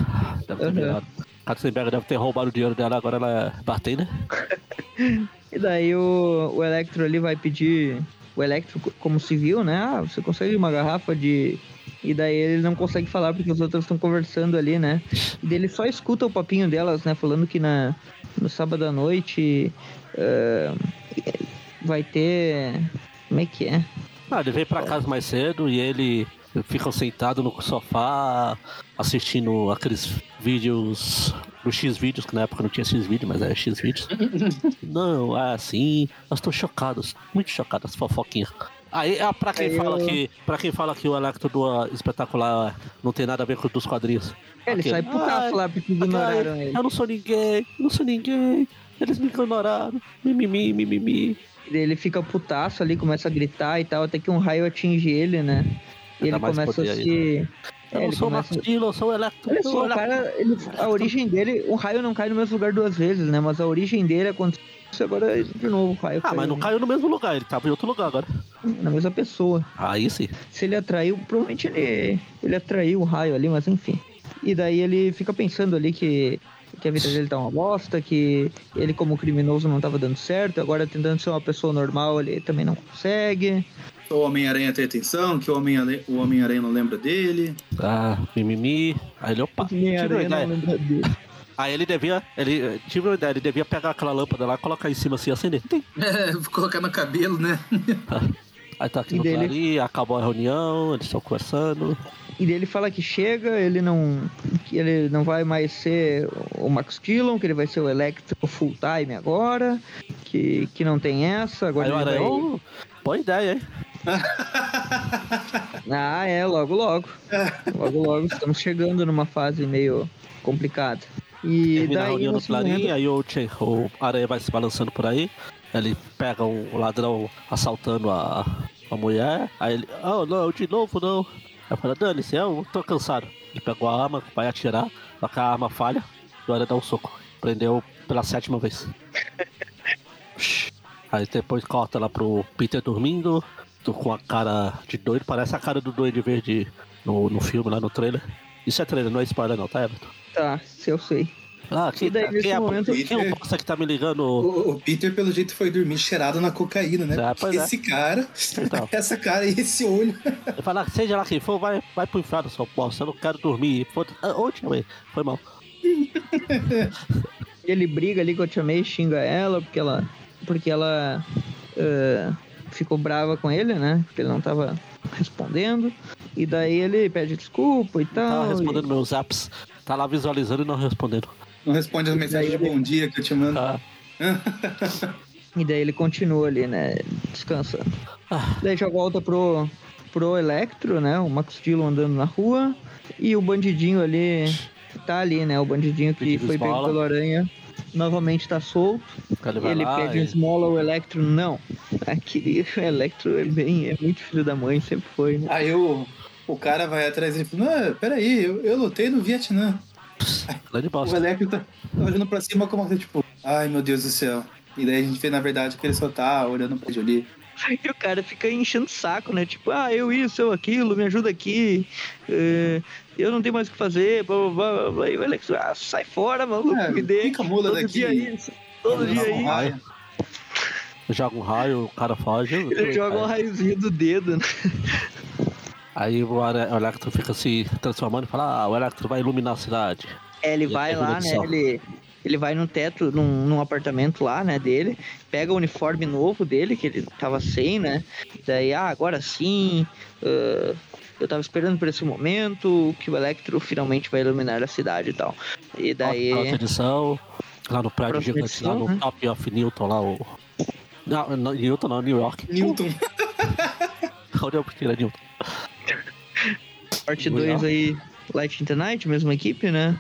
Deve Uhum. Katzenberg deve ter roubado o dinheiro dela, agora ela é bartender. [LAUGHS] E daí o, o Electro ali vai pedir. O Electro, co- como civil, né? Ah, você consegue uma garrafa de. E daí ele não consegue falar porque os outros estão conversando ali, né? E daí ele só escuta o papinho delas, né? Falando que na, no sábado à noite ah, vai ter. Como é que é? Ah, ele veio pra casa mais cedo e ele fica sentado no sofá assistindo aqueles vídeos no X-Vídeos, que na época não tinha X-Vídeo, mas é X-Vídeos. [LAUGHS] não, é assim. Nós estou chocados, muito chocados, fofoquinha. Aí, ah, pra quem Aí fala eu- que para quem fala que o Electro do ah, espetacular não tem nada a ver com os dos quadrinhos. É, ele sai putaço lá porque ignoraram "Ai, ele. Eu não sou ninguém, eu não sou ninguém. Eles me ignoraram. Mimimi, mimimi. Ele fica putaço ali, começa a gritar e tal, até que um raio atinge ele, né? E ele começa a aí, se. Eu É, não ele sou o começa... Eu sou o Electro. Olha só, o cara, ele- a origem dele, o raio não cai no mesmo lugar duas vezes, né? Mas a origem dele aconteceu agora de novo, o raio Ah, caiu mas não caiu no mesmo lugar, ele tava em outro lugar agora. na mesma pessoa. Aí sim. Se ele atraiu, provavelmente ele, ele atraiu o raio ali, mas enfim. E daí ele fica pensando ali que, que a vida dele tá uma bosta, que ele como criminoso não tava dando certo, agora tentando ser uma pessoa normal ele também não consegue. O Homem-Aranha tem atenção, que o Homem-Aranha o Homem-Aranha não lembra dele. Ah, mimimi. Aí ele, opa, Homem-Aranha não lembra dele. Aí ele devia, ele tive uma ideia, ele devia pegar aquela lâmpada lá, colocar em cima assim, acender. [LAUGHS] É, colocar no cabelo, né? [LAUGHS] Aí tá aqui no dele- ali, acabou a reunião, eles estão conversando. E ele fala que chega, ele não. que ele não vai mais ser o Max Dillon, que ele vai ser o Electro full time agora, que, que não tem essa, agora Aí o ele vai. Aranha, oh, boa ideia, hein? [LAUGHS] Ah, é, logo logo. Logo logo, estamos chegando numa fase meio complicada. E Termina a daí reunião no nesse Clarim, momento, aí o, Che- o Aranha vai se balançando por aí. Ele pega um ladrão assaltando a, a mulher. Aí ele, oh não, de novo não. Aí fala, dane-se, eu tô cansado. Ele pegou a arma, vai atirar, só que a arma falha, Aranha dá um soco. Prendeu pela sétima vez. [LAUGHS] aí depois corta lá pro Peter dormindo, tô com a cara de doido, parece a cara do Duende Verde no, no filme, lá no trailer. Isso é trailer, não é spoiler não, tá, Everton? Tá, se eu sei. Ah, quem, E daí, quem nesse é, momento- quem é o bosta que tá me ligando? O, o Peter, pelo jeito, foi dormir cheirado na cocaína, né? É, pois é. esse cara, Então. [LAUGHS] essa cara e esse olho. [LAUGHS] Ele fala, seja lá quem for, vai, vai pro inferno, seu bosta. Eu não quero dormir. Ah, Ô, tia May, foi mal. [LAUGHS] Ele briga ali com a Tia May, xinga ela, porque ela. Porque ela eh, ficou brava com ele, né? Porque ele não tava respondendo. E daí ele pede desculpa e Tá tal. respondendo meus zaps. Tá lá visualizando e não respondendo. Não responde as mensagens de bom dia que eu te mando. Tá. [LAUGHS] E, daí ele continua ali, né? Descansando. Ah, Daí já volta pro, pro Electro, né? O Max Dillon andando na rua. E o bandidinho ali. Tá ali, né? O bandidinho que Pedido foi pego esmola. pelo aranha. Novamente tá solto. ele lá pede e- esmola ao Electro. Não. Aquele [LAUGHS] Electro é bem. É muito filho da mãe, sempre foi, né? Aí o, o cara vai atrás e fala, não, peraí, eu, eu lutei no Vietnã. Grande O bosta. Electro tá, tá olhando pra cima como assim, tipo, ai meu Deus do céu. E daí a gente vê, na verdade, que ele só tá olhando pra Jolie. [LAUGHS] E o cara fica enchendo o saco, né? Tipo, ah, eu isso, eu aquilo, me ajuda aqui. é, eu não tenho mais o que fazer. Blá, blá, blá, blá. E o Alex, ah, sai fora, maluco, É, me deixa. fica mula todo daqui. dia isso. Todo dia um isso. raio. Joga um raio, o cara foge. Ele joga um raiozinho do dedo, né? [LAUGHS] Aí o o Electro fica se transformando e fala, ah, o Electro vai iluminar a cidade. É, ele E vai lá, né? Ele, ele vai no teto, num, num apartamento lá, né, dele, pega o uniforme novo dele, que ele tava sem, né? Daí, ah, agora sim. ah, eu tava esperando por esse momento que o Electro finalmente vai iluminar a cidade e tal. E daí. Alta edição, lá no prédio gigante, lá no né? Top of Newton, lá o... Não, não, Newton não, New York. Newton. [LAUGHS] Onde eu tiro Newton? [LAUGHS] Parte Legal. 2 aí, Light in the Night, mesma equipe, né?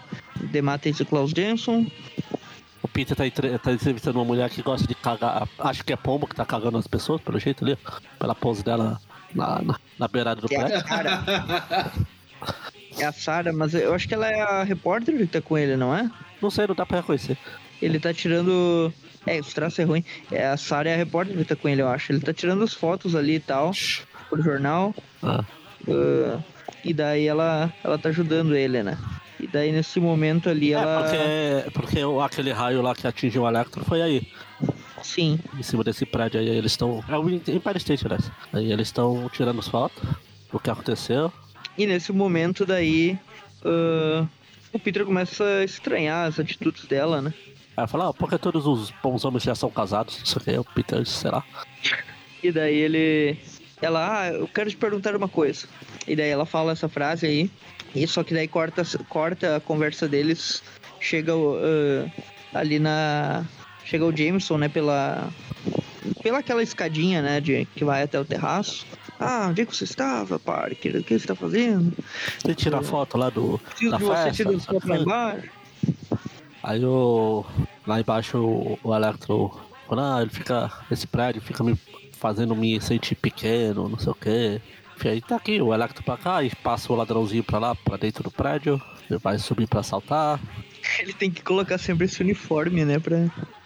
Demates e Klaus Jensen. O Peter tá, tá entrevistando uma mulher que gosta de cagar. Acho que é pombo que tá cagando as pessoas, pelo jeito ali. Pela pose dela na, na, na beirada do Que é prédio. a Sarah. é a Sarah, mas eu acho que ela é a repórter que tá com ele, não é? Não sei, não dá pra reconhecer. Ele tá tirando. É, os traços é ruim. É, a Sarah é a repórter que tá com ele, eu acho. Ele tá tirando as fotos ali e tal, pro jornal. Ah, ah, e daí ela, ela tá ajudando ele, né? E daí nesse momento ali É, ela. porque, porque aquele raio lá que atingiu o Electro foi aí, Sim. em cima desse prédio aí. Eles estão. É o Empire State, aliás. Aí eles estão tirando as fotos do que aconteceu. E nesse momento daí. ah, o Peter começa a estranhar as atitudes dela, né? Aí fala, ah, porque todos os bons homens já são casados, não sei o que, o Peter, sei lá. E daí ele. Ela, ah, eu quero te perguntar uma coisa. E daí ela fala essa frase aí. E só que daí corta, corta a conversa deles. Chega ah, ali na. Chega o Jameson, né, pela. Pela aquela escadinha, né, de, que vai até o terraço. Ah, onde é que você estava, Parker? O que você está fazendo? Ele tira a foto lá do. Preciso da de você festa, te não dançar sei o lá embaixo. Aí o. Lá embaixo o, o Electro. Ah, ele fica. Esse prédio fica me fazendo me sentir pequeno, não sei o que. Aí tá aqui, o Electro pra cá e passa o ladrãozinho pra lá, pra dentro do prédio. Ele vai subir pra assaltar. [LAUGHS] Ele tem que colocar sempre esse uniforme, né, pra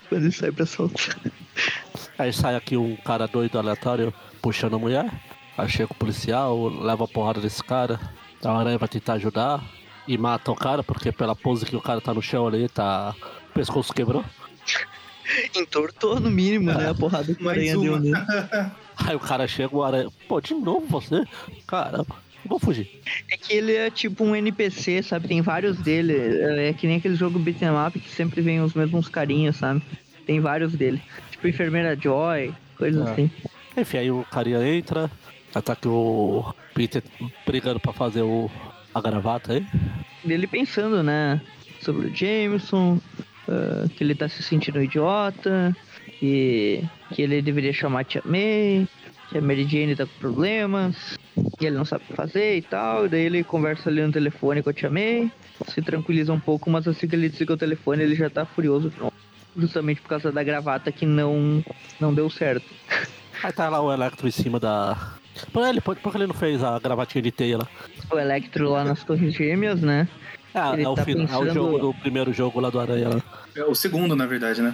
quando ele sai pra soltar. [LAUGHS] Aí sai aqui um cara doido aleatório puxando a mulher. Aí chega o policial, leva a porrada desse cara. A aranha vai tentar ajudar. E mata o cara, porque pela pose que o cara tá no chão ali, tá. O pescoço quebrou. [LAUGHS] [LAUGHS] Entortou no mínimo, né, a porrada que o Mais aranha deu nele. [LAUGHS] Aí o cara chega, o aranha. Pô, de novo você? Caramba, vou fugir. É que ele é tipo um NPC, sabe? Tem vários dele. É que nem aquele jogo beat'em up que sempre vem os mesmos carinhas, sabe? Tem vários dele. Tipo Enfermeira Joy, coisas É. assim. Enfim, aí o carinha entra. Tá aqui o Peter brigando pra fazer o, a gravata aí. Dele pensando, né? Sobre o Jameson, ah, que ele tá se sentindo idiota, que, que ele deveria chamar a Tia May, que a Mary Jane tá com problemas, que ele não sabe o que fazer e tal. E daí ele conversa ali no telefone com a Tia May, se tranquiliza um pouco, mas assim que ele desliga o telefone, ele já tá furioso de novo. Justamente por causa da gravata que não, não deu certo. Aí tá lá o Electro em cima da. Por ele, por, por que ele não fez a gravatinha de teia lá? O Electro lá nas Torres Gêmeas, né? É, Ele é, o, tá final, é o pensando- jogo do primeiro jogo lá do Aranha lá. É o segundo, na verdade, né?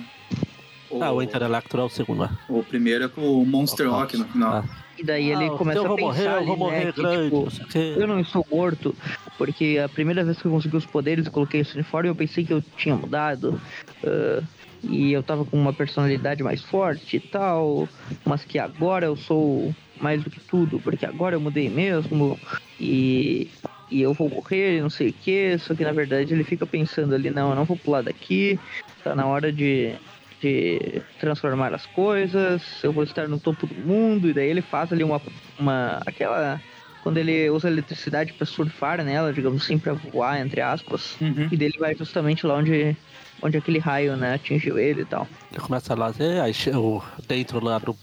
O, Ah, o Inter Electro é o segundo, é. o primeiro é com o Monster O Rock no final. Ah. E daí ele Ah, começa eu a vou pensar morrer, eu ali, vou né, morrer que, grande, tipo, não sei o quê. Eu não estou morto, porque a primeira vez que eu consegui os poderes e coloquei esse uniforme, eu pensei que eu tinha mudado. ah, e eu tava com uma personalidade mais forte e tal. Mas que agora eu sou mais do que tudo, porque agora eu mudei mesmo. E, e eu vou morrer, e não sei o que. Só que na verdade ele fica pensando ali, não, eu não vou pular daqui. Tá na hora de, de transformar as coisas. Eu vou estar no topo do mundo. E daí ele faz ali uma. uma aquela quando ele usa eletricidade pra surfar nela, digamos assim, pra voar, entre aspas. Uhum. E dele vai justamente lá onde, onde aquele raio, né, atingiu ele e tal. Ele começa a lazer, aí o- dentro lá do,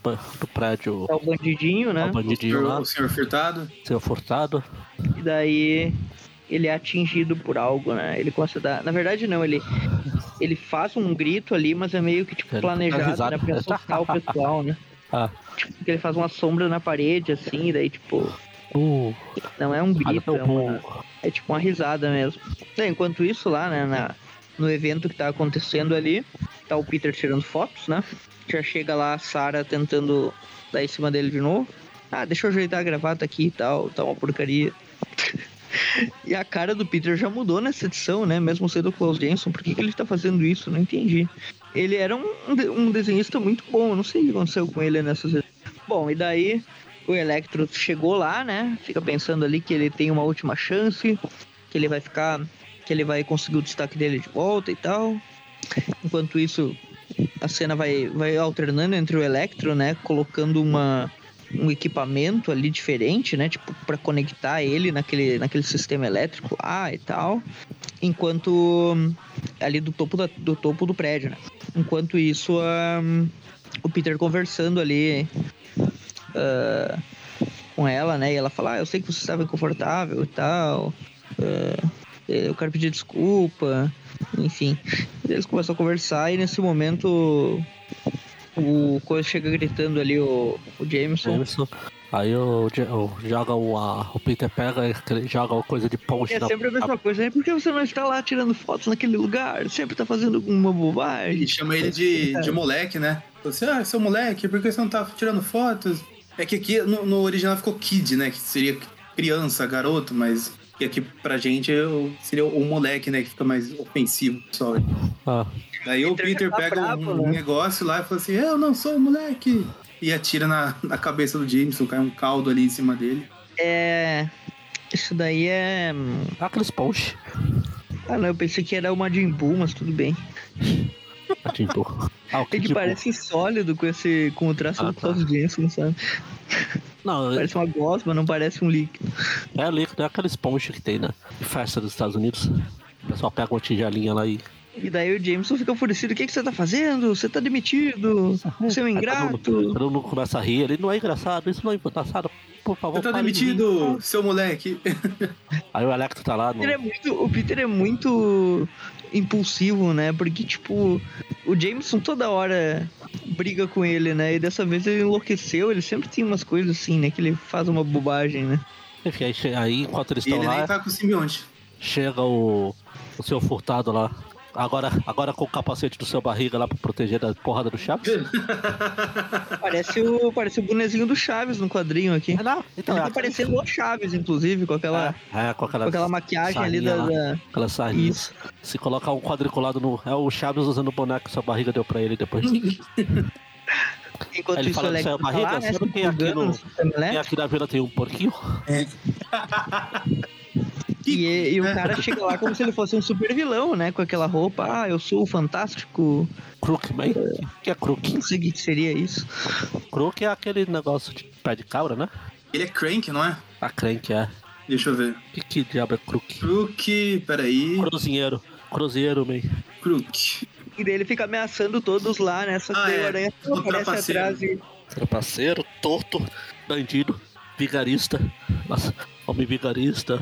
do prédio, É o bandidinho, o né? bandidinho lá, O senhor Furtado. seu furtado. E daí ele é atingido por algo, né? Ele começa a dar. Na verdade, não, ele. Ele faz um grito ali, mas é meio que tipo Ele planejado, risada. né? Pra assustar o pessoal, né? [LAUGHS] Ah, Tipo, que ele faz uma sombra na parede, assim, e daí, tipo, uh, não é um grito, é, uma, é tipo uma risada mesmo. Enquanto isso, lá, né, na, no evento que tá acontecendo ali, tá o Peter tirando fotos, né? Já chega lá a Sarah tentando dar em cima dele de novo. Ah, deixa eu ajeitar a gravata aqui e tal, tá uma porcaria. [LAUGHS] e a cara do Peter já mudou nessa edição, né? Mesmo sendo o Klaus Jensen, por que, que ele tá fazendo isso? Não entendi. Ele era um, um de- desenhista muito bom, não sei o que aconteceu com ele nessas. Bom, e daí o Electro chegou lá, né? Fica pensando ali que ele tem uma última chance, que ele vai ficar, que ele vai conseguir o destaque dele de volta e tal. Enquanto isso, a cena vai, vai alternando entre o Electro, né? Colocando uma, um equipamento ali diferente, né? Tipo, para conectar ele naquele, naquele sistema elétrico lá e tal. Enquanto ali do topo, da, do topo do prédio, né? Enquanto isso, ahn, o Peter conversando ali ah, com ela, né? E ela fala, ah, eu sei que você estava inconfortável e tal. ah, eu quero pedir desculpa. Enfim. Eles começam a conversar e nesse momento o Coisa chega gritando ali, o, o Jameson. Jameson. Aí o, o, joga o, a- o Peter pega e joga uma coisa de ponte É sempre a mesma coisa, né? Por que você não está lá tirando fotos naquele lugar? Sempre tá fazendo uma bobagem. E chama ele de, de moleque, né? Falou assim, ah, seu moleque, por que você não tá tirando fotos? É que aqui no, no original ficou kid, né? Que seria criança, garoto, mas que aqui pra gente eu- seria o moleque, né? Que fica mais ofensivo, pessoal. Ah, Daí o Peter Peter tá pega bravo, um, um né? negócio lá e fala assim, eu não sou moleque. E atira na, na cabeça do Jameson, cai um caldo ali em cima dele. É. Isso daí é. aqueles ponte. Ah, não, eu pensei que era o Majin Buu, mas tudo bem. Tipo, ah, o que Ele tipo, parece sólido com esse com o traço Ah, do tá. Jensen, sabe? Não, Parece uma gosma, não parece um líquido. é líquido, é aqueles ponte que tem na de festa dos Estados Unidos. O pessoal pega uma tigelinha lá e. E daí o Jameson fica enfurecido. O que, que você tá fazendo? Você tá demitido. Você é um Aí todo ingrato. mundo, todo mundo começa a rir, ele não é engraçado, isso não é engraçado. Por favor, Você tá pare de rir." demitido, seu moleque. [LAUGHS] Aí o Electro tá lá no. Peter é muito- o Peter é muito impulsivo, né? Porque, tipo, o Jameson toda hora briga com ele, né? E dessa vez ele enlouqueceu. Ele sempre tem umas coisas assim, né? Que ele faz uma bobagem, né? Enfim, aí, aí enquanto eles E estão ele lá, nem tá com o simbionte. chega o, o seu furtado lá. Agora, agora com o capacete do seu barriga lá pra proteger da porrada do Chaves. [LAUGHS] Parece o, parece o bonezinho do Chaves no quadrinho aqui. É, não, então, Ele é tá parecendo o Chaves, inclusive, com aquela, É, com aquela, com aquela maquiagem ali da. da- Aquela sarrinha. Isso. Se colocar um quadriculado no. É o Chaves usando o boneco que sua barriga deu pra ele depois. [LAUGHS] Enquanto Aí ele isso, fala seu tá barriga, lá, né? é aqui no- E elétrico. aqui na vila tem um porquinho. [LAUGHS] E, e o cara chega lá como se ele fosse um super vilão, né? Com aquela roupa, ah, eu sou o fantástico. Crookman. O que é Crook? Não sei o que seria isso. Crook é aquele negócio de pé de cabra, né? Ele é Crank, não é? A crank é. Deixa eu ver. O que, que diabo é Crook? Crook, peraí. Cruzinheiro. Cruzeiro, man. Crook. E daí ele fica ameaçando todos lá, né? Só que Ah, é. o Aranha aparece atrás e. Trapaceiro, torto, bandido, vigarista. Nossa, homem vigarista.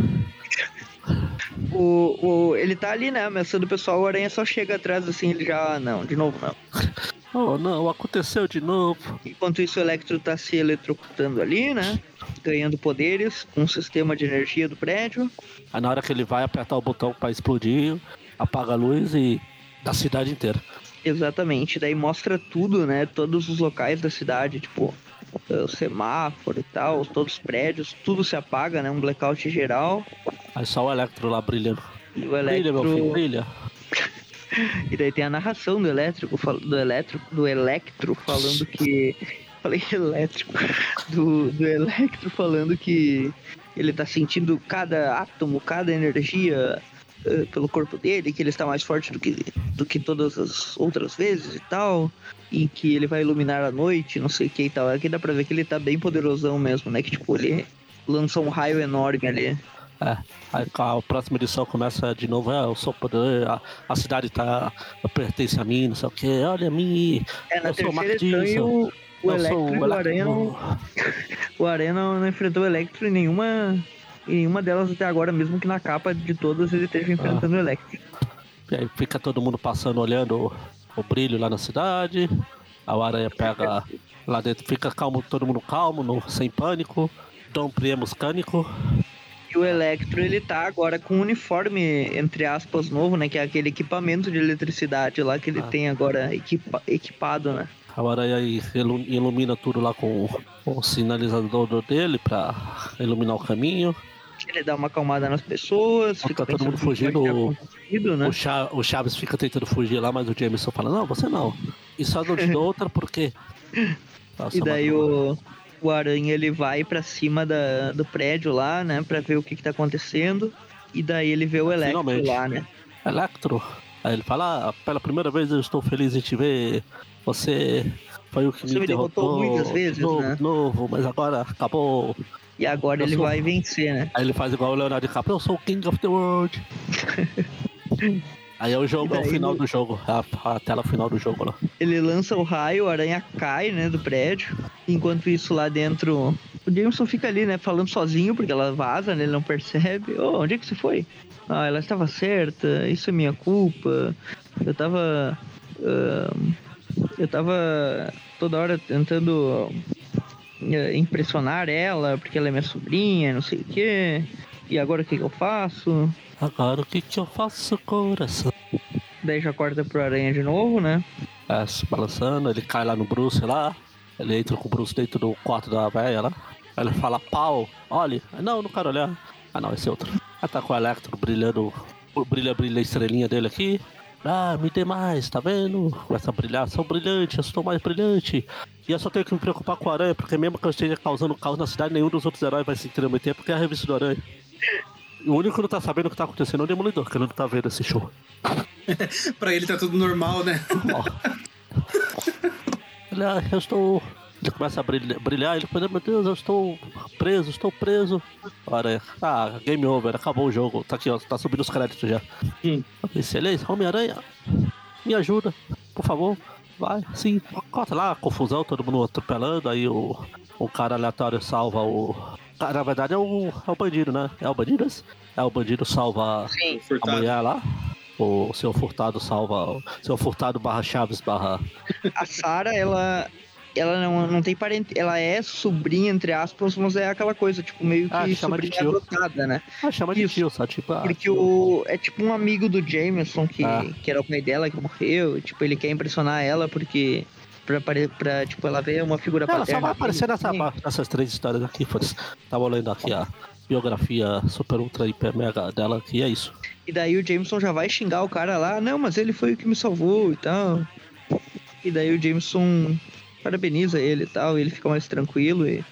O, o, ele tá ali, né? Ameaçando o pessoal, o Aranha só chega atrás assim, ele já. ah, Não, de novo não. [LAUGHS] Oh, não, aconteceu de novo. Enquanto isso, o Electro tá se eletrocutando ali, né? Ganhando poderes com o sistema de energia do prédio. Aí na hora que ele vai apertar o botão pra explodir, apaga a luz e da cidade inteira. Exatamente. Daí mostra tudo, né? Todos os locais da cidade, tipo, o semáforo e tal, todos os prédios, tudo se apaga, né? Um blackout geral. Aí só o Electro lá brilhando. E o Brilha, meu filho, Electro. brilha. [LAUGHS] E daí tem a narração do elétrico, do elétrico, do Electro falando que. [LAUGHS] Falei elétrico. [LAUGHS] Do, do Electro falando que ele tá sentindo cada átomo, cada energia eh, pelo corpo dele, que ele está mais forte do que, do que todas as outras vezes e tal. E que ele vai iluminar a noite, não sei o que e tal. Aqui dá pra ver que ele tá bem poderosão mesmo, né? Que tipo, ele lança um raio enorme ali. É. Aí a próxima edição começa de novo, é, eu sou poder, a, a cidade tá. pertence a mim, não sei o que, olha a mim. É, na Eu sou o Mark Dixon. o, o eu Electro sou e o não, [LAUGHS] O não, não enfrentou o Electro em nenhuma. Em nenhuma delas até agora, mesmo que na capa de todas ele esteja enfrentando o Electro. E aí fica todo mundo passando, olhando o, o brilho lá na cidade. A aranha pega lá dentro, fica calmo, todo mundo calmo, no- sem pânico. Dom Priemos cânico. E o Electro ele tá agora com um uniforme, entre aspas, novo, né? Que é aquele equipamento de eletricidade lá que ele Ah. tem agora equipa- equipado, né? A aranha aí ilu- ilumina tudo lá com o, sinalizador dele pra iluminar o caminho. Ele dá uma acalmada nas pessoas, Tá fica todo pensando mundo fugindo, o- né? O, Cha- o Chaves fica tentando fugir lá, mas o Jameson fala, não, você não. E só não te dou outra porque. [LAUGHS] Nossa, E daí mano, o, o Aranha ele vai pra cima da, do prédio lá, né? Pra ver o que, que tá acontecendo. E daí ele vê o Electro Finalmente. lá, né? Electro. Aí ele fala, ah, pela primeira vez eu estou feliz em te ver. Você foi o que Você me me derrotou derrotou muitas vezes, de novo, né? de novo, mas agora acabou. E agora Eu ele sou- vai vencer, né? Aí ele faz igual o Leonardo DiCaprio, eu sou o King of the World. [LAUGHS] Aí é o jogo, é o final do jogo, é a, a tela final do jogo lá. Ele lança o raio, o aranha cai, né, do prédio. Enquanto isso, lá dentro, o Jameson fica ali, né, falando sozinho, porque ela vaza, né, ele não percebe. Ô, onde é que você foi? Ah, ela estava certa, isso é minha culpa. Eu tava. ahn, eu tava toda hora tentando eh, impressionar ela, porque ela é minha sobrinha, não sei o quê. E agora o que, que eu faço? Agora o que que eu faço, coração? Daí já corta pro aranha de novo, né? É, se balançando, ele cai lá no Bruce lá. Ele entra com o Bruce dentro do quarto da velha lá. Aí ele fala, pau, olhe. Não, não quero olhar. Ah não, esse é outro. Aí tá com o Electro brilhando. Brilha, brilha a estrelinha dele aqui. Ah, me dê mais, tá vendo? Começa a brilhar, sou brilhante, eu estou mais brilhante. E eu só tenho que me preocupar com o Aranha, porque mesmo que eu esteja causando caos na cidade, nenhum dos outros heróis vai se intrometer, porque é a revista do Aranha. O único que não tá sabendo o que tá acontecendo é o Demolidor, que ele não tá vendo esse show. [LAUGHS] Pra ele tá tudo normal, né? Ó. [LAUGHS] Ele, ah, eu estou. Ele começa a brilhar, brilhar ele fala, meu Deus, eu estou preso, estou preso. Olha, ah, game over, acabou o jogo. Tá aqui, ó, tá subindo os créditos já. Hum. Excelência, Homem-Aranha, me ajuda, por favor. Vai, sim, corta lá, confusão, todo mundo atropelando, aí o, o cara aleatório salva o. Ah, Na verdade é o, é o bandido, né? É o bandido esse? É o bandido salva Sim. a mulher lá. O seu Furtado salva. O seu Furtado barra Chaves barra. A Sarah, ela. Ela não, não tem parente. Ela é sobrinha, entre aspas, mas é aquela coisa, tipo, meio que Ah, chama de sobrinha tio. adotada, né? Ah, chama de Isso. tio, só tipo. Ah, Porque o. É tipo um amigo do Jameson, que, Ah. que era o pai dela, que morreu. e, Tipo, ele quer impressionar ela porque. Pra, pra tipo, ela ver uma figura ela só paterna. vai aparecer nessa, nessas três histórias aqui, foda-se. Tava lendo aqui a biografia super ultra hiper mega dela, que é isso. E daí o Jameson já vai xingar o cara lá, não, mas ele foi o que me salvou e tal. E daí o Jameson parabeniza ele e tal, e ele fica mais tranquilo e.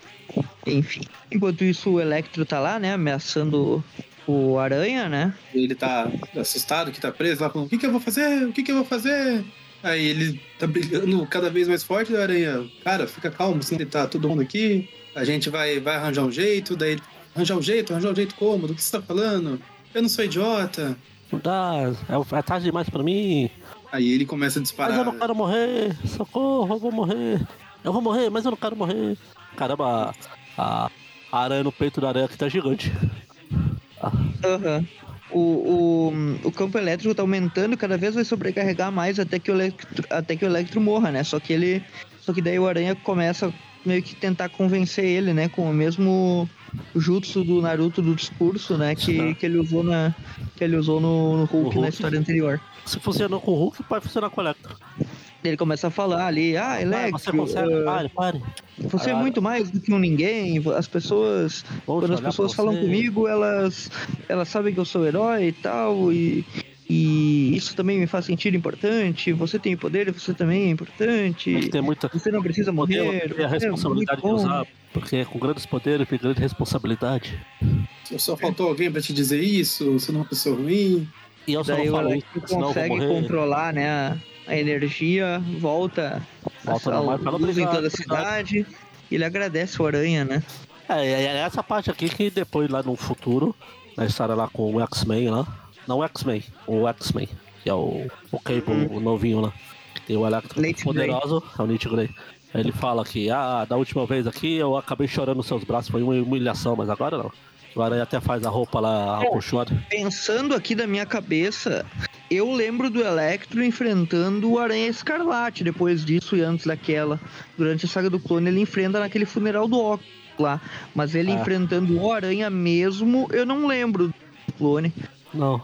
Enfim. Enquanto isso, o Electro tá lá, né, ameaçando o Aranha, né? Ele tá assustado que tá preso lá, falando: O que, que eu vou fazer? O que, que eu vou fazer? Aí ele tá brilhando cada vez mais forte da aranha. Cara, fica calmo, assim, tá todo mundo aqui. A gente vai, vai arranjar um jeito. Daí, arranjar um jeito? Arranjar um jeito como? Do que você tá falando? Eu não sou idiota. Não dá, é, é tarde demais pra mim. Aí ele começa a Mas disparar. eu não quero morrer, socorro, eu vou morrer. Eu vou morrer, mas eu não quero morrer. Caramba, a, a aranha no peito da aranha aqui tá gigante. Aham. O, o, o campo elétrico tá aumentando, cada vez vai sobrecarregar mais até que o Electro, até que o Electro morra, né? Só que ele. Só que daí o Aranha começa meio que tentar convencer ele, né? Com o mesmo jutsu do Naruto do discurso, né? Que, Uhum. que ele usou na. Que ele usou no, no Hulk, Hulk. na história anterior. Se funcionou com o Hulk, pode funcionar com o Electro. Ele começa a falar ali, ah, Electro, você consegue, ah, pare, pare. você é muito mais do que um ninguém. As pessoas Vou quando as pessoas falam comigo, elas, elas sabem que eu sou herói e tal, e, e isso também me faz sentir importante. Você tem poder, você também é importante. Tem muita Você não precisa poder, morrer. ter a é responsabilidade de muito bom. usar, porque com grandes poderes vem grande responsabilidade. Só faltou alguém pra te dizer isso? Você não é uma pessoa ruim? E eu só Daí não o falo isso, consegue controlar né, a, a energia, volta, Volta a, a luz em "Obrigado, toda a obrigado." cidade. Ele agradece o Aranha, né? É, é, essa parte aqui que depois lá no futuro, na história lá com o X-Men lá. Não o X-Men, o X-Men, que é o, o Cable, o novinho lá. Que tem o Electro Nate poderoso, é o Nate Grey. Ele fala que, ah, da última vez aqui eu acabei chorando nos seus braços, foi uma humilhação, mas agora não. Agora ele até faz a roupa lá, É. acolchoada. Pensando aqui da minha cabeça, eu lembro do Electro enfrentando o Aranha Escarlate depois disso e antes daquela. Durante a saga do clone, ele enfrenta naquele funeral do Oculus lá. Mas ele Ah. enfrentando o Aranha mesmo, eu não lembro do clone. Não.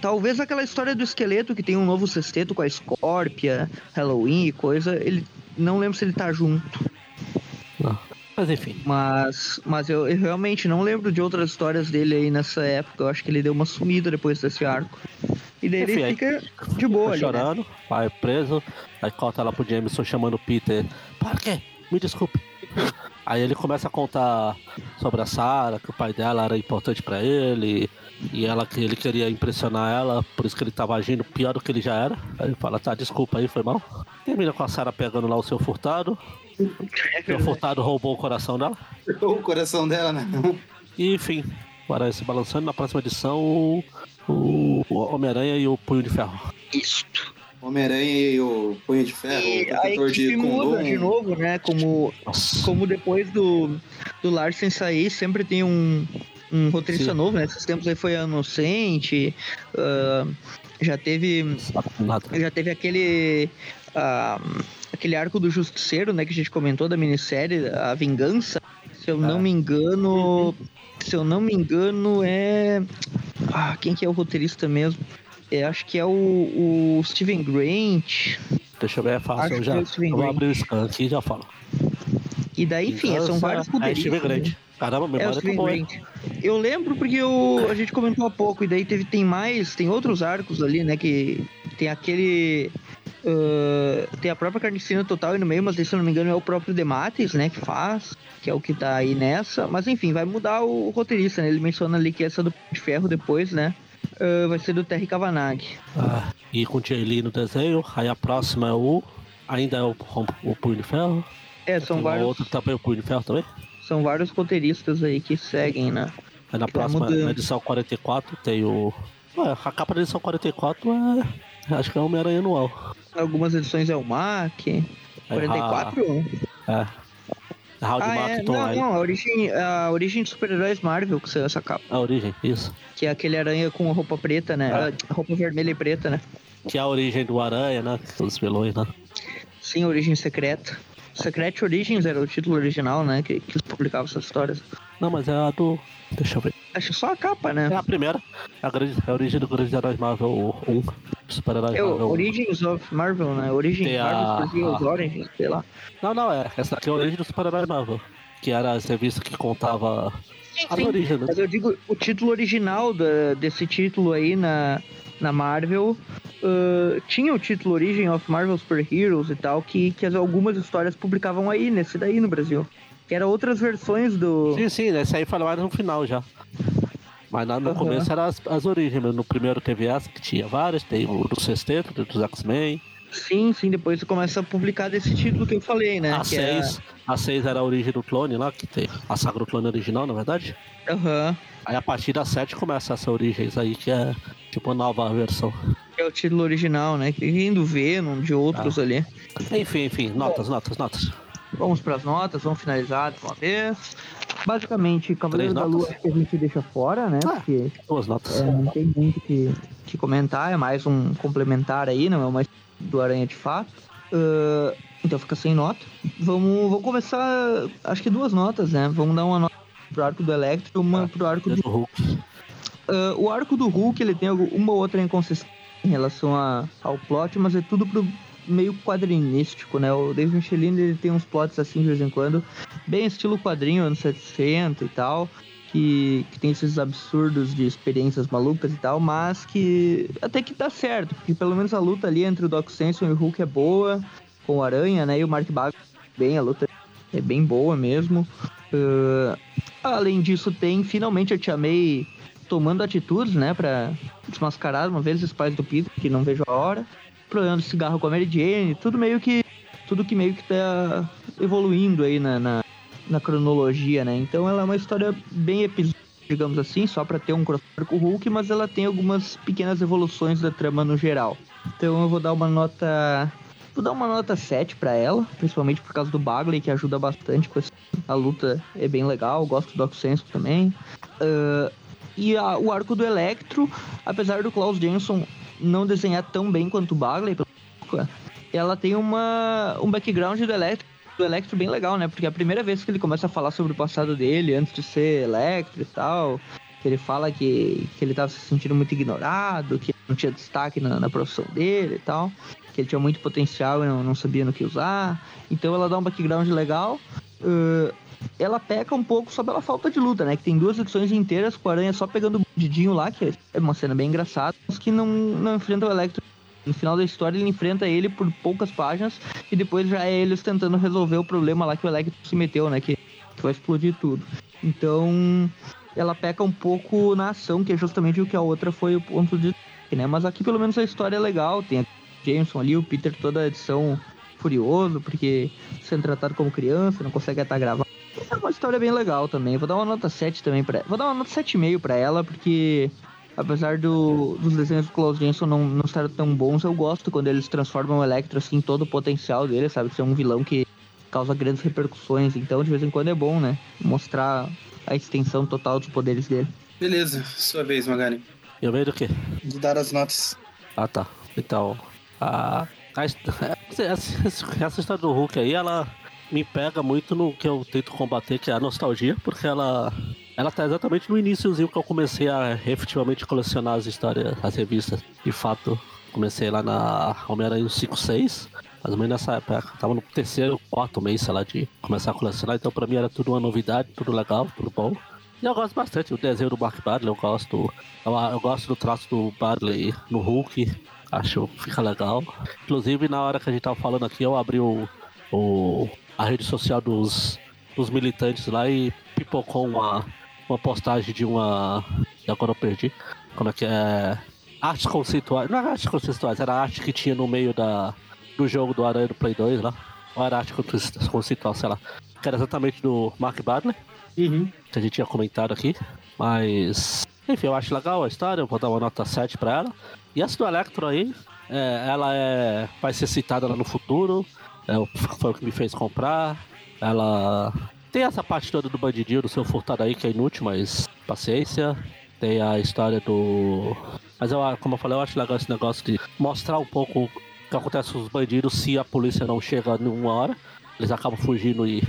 Talvez aquela história do esqueleto que tem um novo sexteto com a Scorpia, Halloween e coisa, ele. Não lembro se ele tá junto. Não. Mas enfim. Mas, mas eu, eu realmente não lembro de outras histórias dele aí nessa época. Eu acho que ele deu uma sumida depois desse arco. E daí Enfim, ele aí- fica de boa ali. né? chorando, vai preso, aí corta lá pro Jameson chamando o Peter. Parker, me desculpe. Aí ele começa a contar sobre a Sarah, que o pai dela era importante pra ele, e ela que ele queria impressionar ela, por isso que ele tava agindo pior do que ele já era. Aí ele fala, tá, desculpa aí, foi mal. Termina com a Sarah pegando lá o seu furtado. O seu furtado roubou o coração dela. O coração dela, né? E enfim, agora se balançando na próxima edição o, o Homem-Aranha e o Punho de Ferro. Isso. Homem-Aranha e o Punho de Ferro, E o protetor de Kundum. de novo, né? Como, Nossa. como depois do, do Larsen sair, sempre tem um, um roteirista Sim. novo, né? Esses tempos aí foi a Inocente, ah, já teve já teve aquele ah, aquele arco do Justiceiro, né? Que a gente comentou da minissérie, a Vingança. Se eu não É. me engano, se eu não me engano é ah, quem que é o roteirista mesmo? É, acho que é o, o Steven Grant. Deixa eu ver, é fácil. Eu já é eu vou Grant. abrir o scan aqui e já falo. E daí, enfim, são Vingança, vários É, roteiristas. Steven né? Caramba, É o memória tá Steven boa. Eu lembro porque eu, a gente comentou há pouco, e daí teve, tem mais, tem outros arcos ali, né? Que tem aquele. ah, tem a própria Carnicina Total aí no meio, mas se eu não me engano, é o próprio Demates, né? Que faz, que é o que tá aí nessa. Mas enfim, vai mudar o roteirista, né? Ele menciona ali que essa do de Ferro depois, né? ah, vai ser do Terry Cavanagh. Ah, e com o Lee no desenho. Aí a próxima é o. Ainda é o, o Punho de Ferro. É, são vários, outra que é o Punho de Ferro também. São vários roteiristas aí que seguem, né? Aí na Vai próxima, na edição 44, tem o. Ué, a capa da edição 44 é. Acho que é Homem-Aranha anual. Algumas edições é o Mac. Aí 44? A, é. Howdy Ah, é, não, não, a origem, a origem de super-heróis Marvel que saiu essa capa. A origem, isso. Que é aquele aranha com roupa preta, né? Ah. A roupa vermelha e preta, né? Que é a origem do Aranha, né? Os vilões, né? Sim, origem secreta. Secret Origins era o título original, né? Que, que publicava essas histórias. Não, mas é a do. Deixa eu ver. Acho só a capa, né? É a primeira. É a, grande, é a origem do Grande Heróis Marvel 1. Super-Heróis É o Marvel 1. Origins of Marvel, né? Origins Tem a- Marvel a- Origins, sei lá. Não, não, é. Essa aqui é a origem do Super-Herói Marvel. Que era a revista que contava as Sim, origens, né? Mas eu digo, o título original da- desse título aí na, na Marvel ah, tinha o título Origin of Marvel Super Heroes e tal, que, que as- algumas histórias publicavam aí, nesse daí no Brasil. Que eram outras versões do. Sim, sim, esse aí foi mais no final já. Mas lá no Aham. começo eram as, as origens. No primeiro teve essa, que tinha várias. Tem o do sexteto, dos X-Men. Sim, sim, depois você começa a publicar desse título que eu falei, né? A que é- 6, a 6 era a origem do clone lá, que tem a saga do clone original, na verdade. Aham. Aí a partir da 7 começa essa origens aí, que é tipo a nova versão. É o título original, né? Que vem do Venom, de outros Ah. ali. Enfim, enfim, notas, notas, notas. Vamos pras notas, vamos finalizar de uma vez. Basicamente, Cavaleiro Três da Lua notas? que a gente deixa fora, né? Ah. Porque Duas notas. É, não tem muito que, que comentar, é mais um complementar aí, não é uma história do Aranha de fato. Ah, então fica sem nota. Vamos, vamos começar, acho que duas notas, né? Vamos dar uma nota pro arco do Electro e uma Ah, pro arco do. Do Hulk. Ah, o arco do Hulk ele tem uma ou outra inconsistência em relação a- ao plot, mas é tudo pro meio quadrinístico, né? O David Michelin ele tem uns plots assim de vez em quando, bem estilo quadrinho, anos 60 e tal. Que, que tem esses absurdos de experiências malucas e tal, mas que até que dá certo, porque pelo menos a luta ali entre o Doc Samson e o Hulk é boa, com o Aranha, né? E o Mark Bago bem, a luta é bem boa mesmo. Ah, além disso, tem finalmente a Tia May tomando atitudes, né, pra desmascarar uma vez os pais do Peter, que não vejo a hora, problema cigarro com a Mary Jane, tudo meio que tudo que meio que tá evoluindo aí na, na, na cronologia, né? Então ela é uma história bem episódica, digamos assim, só pra ter um crossover com o Hulk, mas ela tem algumas pequenas evoluções da trama no geral. Então eu vou dar uma nota Vou dar uma nota 7 pra ela, principalmente por causa do Bagley, que ajuda bastante com esse... a luta, é bem legal, gosto do Doc Senso também. Ah, e a- o arco do Electro, apesar do Klaus Jensen não desenhar tão bem quanto o Bagley, ela tem uma, um background do Electro, do Electro bem legal, né? Porque é a primeira vez que ele começa a falar sobre o passado dele, antes de ser Electro e tal, que ele fala que, que ele tava se sentindo muito ignorado, que não tinha destaque na, na profissão dele e tal, que ele tinha muito potencial e não, não sabia no que usar. Então ela dá um background legal. Uh, ela peca um pouco só pela falta de luta, né? Que tem duas edições inteiras com a aranha só pegando o Didinho lá, que é uma cena bem engraçada, mas que não, não enfrenta o Electro. No final da história, ele enfrenta ele por poucas páginas e depois já é eles tentando resolver o problema lá que o Electro se meteu, né? Que, que vai explodir tudo. Então, ela peca um pouco na ação, que é justamente o que a outra foi o ponto de. Né? Mas aqui pelo menos a história é legal, tem a Jameson ali, o Peter toda a edição furioso, porque sendo tratado como criança, não consegue até gravar. É uma história bem legal também. Vou dar uma nota 7 também para Vou dar uma nota 7,5 para ela, porque apesar do, dos desenhos do Klaus Jensen não, não estarem tão bons, eu gosto quando eles transformam o Electro assim, todo o potencial dele, sabe? Ser um vilão que causa grandes repercussões. Então, de vez em quando é bom, né? Mostrar a extensão total dos poderes dele. Beleza, sua vez, Magari. Eu vejo o quê? De dar as notas. Ah, tá. Então, a, a [LAUGHS] essa- essa história do Hulk aí, ela me pega muito no que eu tento combater, que é a nostalgia, porque ela ela tá exatamente no iníciozinho que eu comecei a efetivamente colecionar as histórias, as revistas. De fato, comecei lá na Homem-Aranha 5, 6, mais ou menos nessa época. Tava no terceiro, quarto mês, sei lá, de começar a colecionar, então pra mim era tudo uma novidade, tudo legal, tudo bom. E eu gosto bastante do desenho do Mark Barley, eu gosto. Eu, eu gosto do traço do Barley no Hulk, acho que fica legal. Inclusive, na hora que a gente tava falando aqui, eu abri o, o- a rede social dos, dos militantes lá e pipocou uma, uma postagem de uma. Agora eu perdi. Como é que é? Artes conceituais. Não era artes conceituais, era a arte que tinha no meio da, do jogo do Aranha do Play 2 lá. Ou era arte conce- conceitual, sei lá. Que era exatamente do Mark Barley Uhum. que a gente tinha comentado aqui. Mas, enfim, eu acho legal a história, eu vou dar uma nota 7 pra ela. E essa do Electro aí, é, ela é, vai ser citada lá no futuro. É, [LAUGHS] foi o que me fez comprar. Ela tem essa parte toda do bandidinho, do seu furtado aí, que é inútil, mas paciência. Tem a história do. Mas eu, como eu falei, eu acho legal esse negócio de mostrar um pouco o que acontece com os bandidos se a polícia não chega numa hora. Eles acabam fugindo e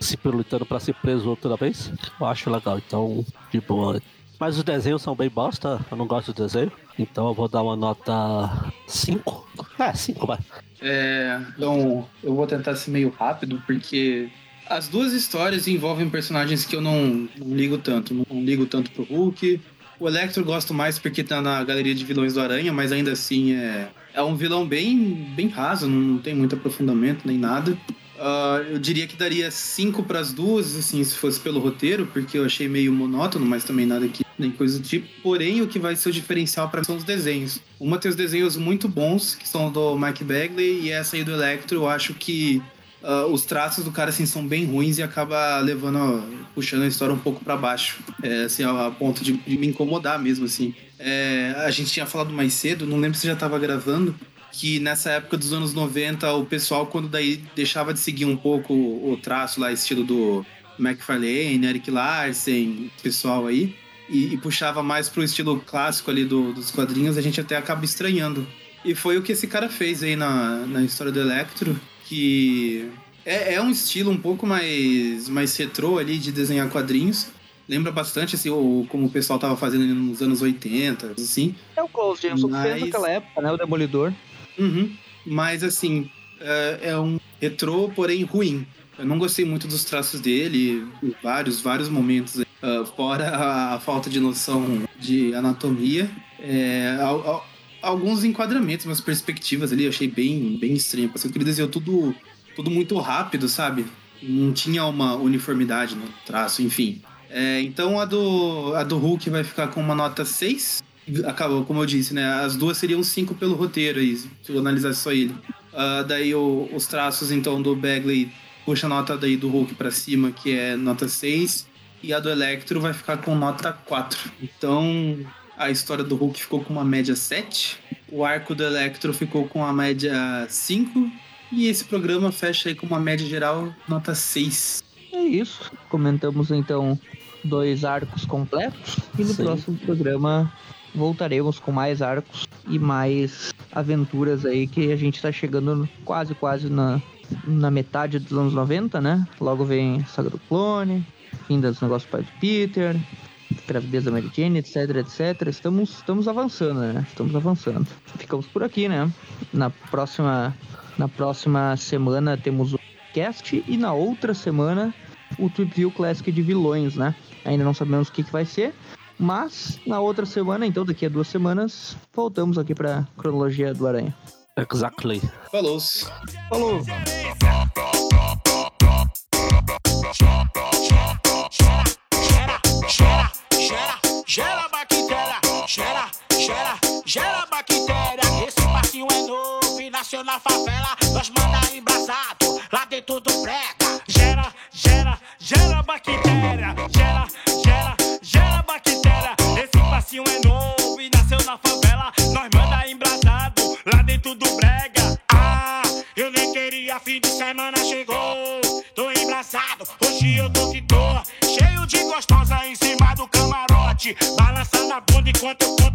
se pirulitando pra ser preso outra vez. Eu acho legal, então, de boa. Mas os desenhos são bem bosta, eu não gosto do desenho. Então eu vou dar uma nota 5. É, 5, vai. É, então, eu vou tentar ser meio rápido, porque as duas histórias envolvem personagens que eu não, não ligo tanto. Não, não ligo tanto pro Hulk. O Electro eu gosto mais porque tá na galeria de vilões do Aranha, mas ainda assim é, é um vilão bem, bem raso, não tem muito aprofundamento nem nada. Ah, eu diria que daria cinco para as duas, assim, se fosse pelo roteiro, porque eu achei meio monótono, mas também nada que nem coisa do tipo. Porém, o que vai ser o diferencial para são os desenhos. Uma tem os desenhos muito bons, que são do Mike Bagley, e essa aí do Electro, eu acho que ah, os traços do cara assim são bem ruins e acaba levando, puxando a história um pouco para baixo, é, assim, a, a ponto de, de me incomodar mesmo, assim. É, a gente tinha falado mais cedo, não lembro se já estava gravando, que nessa época dos anos 90 o pessoal quando daí deixava de seguir um pouco o traço lá estilo do McFarlane, Eric Larsen, pessoal aí e, e puxava mais pro estilo clássico ali do- dos quadrinhos, a gente até acaba estranhando. E foi o que esse cara fez aí na, na história do Electro, que é, é um estilo um pouco mais, mais retrô ali de desenhar quadrinhos. Lembra bastante, assim, o, como o pessoal tava fazendo nos anos 80, assim. É o Klaus Jensen que fez Mas- naquela época, né? O Demolidor. Uhum. Mas assim, é, é um retrô, porém ruim. Eu não gostei muito dos traços dele, vários, vários momentos. Ah, fora a, a falta de noção de anatomia. É, al- al- alguns enquadramentos, umas perspectivas ali, eu achei bem, bem estranho. Porque ele desenhou tudo, tudo muito rápido, sabe? Não tinha uma uniformidade no traço, enfim. É, então a do, a do Hulk vai ficar com uma nota 6. Acabou, como eu disse, né? As duas seriam 5 pelo roteiro aí, se eu analisasse só ele. Ah, daí o- os traços, então, do Bagley puxa a nota daí do Hulk pra cima, que é nota 6. E a do Electro vai ficar com nota 4. Então, a história do Hulk ficou com uma média 7. O arco do Electro ficou com a média 5. E esse programa fecha aí com uma média geral nota 6. É isso. Comentamos então dois arcos completos. E no Sim. próximo programa voltaremos com mais arcos e mais aventuras aí que a gente tá chegando quase, quase na, na metade dos anos 90, né? Logo vem Saga do Clone, fim dos negócios do pai do Peter, gravidez da Mary Jane, etc, etc. Estamos, estamos avançando, né? Estamos avançando. Ficamos por aqui, né? Na próxima, na próxima semana temos o cast e na outra semana o Trip View Classic de vilões, né? Ainda não sabemos o que, que vai ser, mas na outra semana, então daqui a duas semanas, voltamos aqui para cronologia do Aranha. Exactly. Falou. Falou. Gera, gera, gera bactéria. Gera, gera, gera bactéria. Esse parquinho é novo e nasceu na favela. Nós manda embrasado, lá dentro do prega. Gera, gera, gera bactéria. Gera, chegou. Tô embraçado, hoje eu tô que tô. Cheio de gostosa em cima do camarote. Balançando a bunda enquanto eu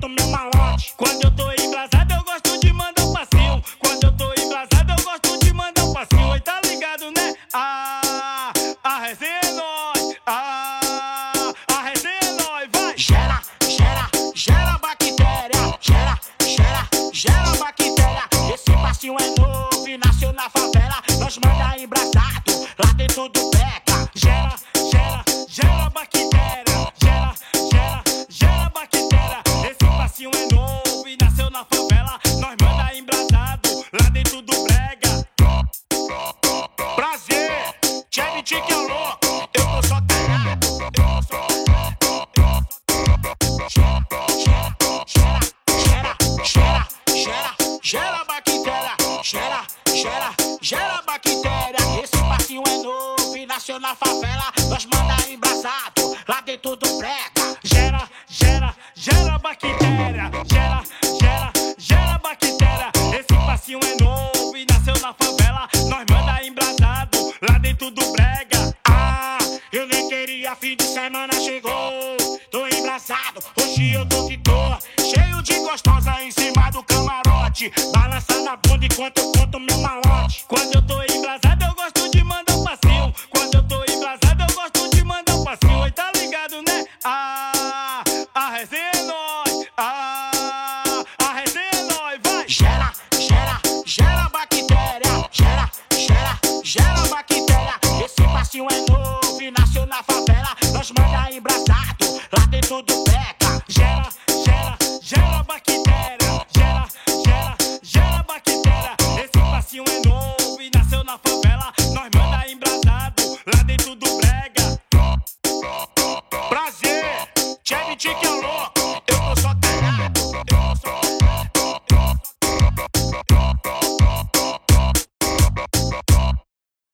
Balança na bunda enquanto eu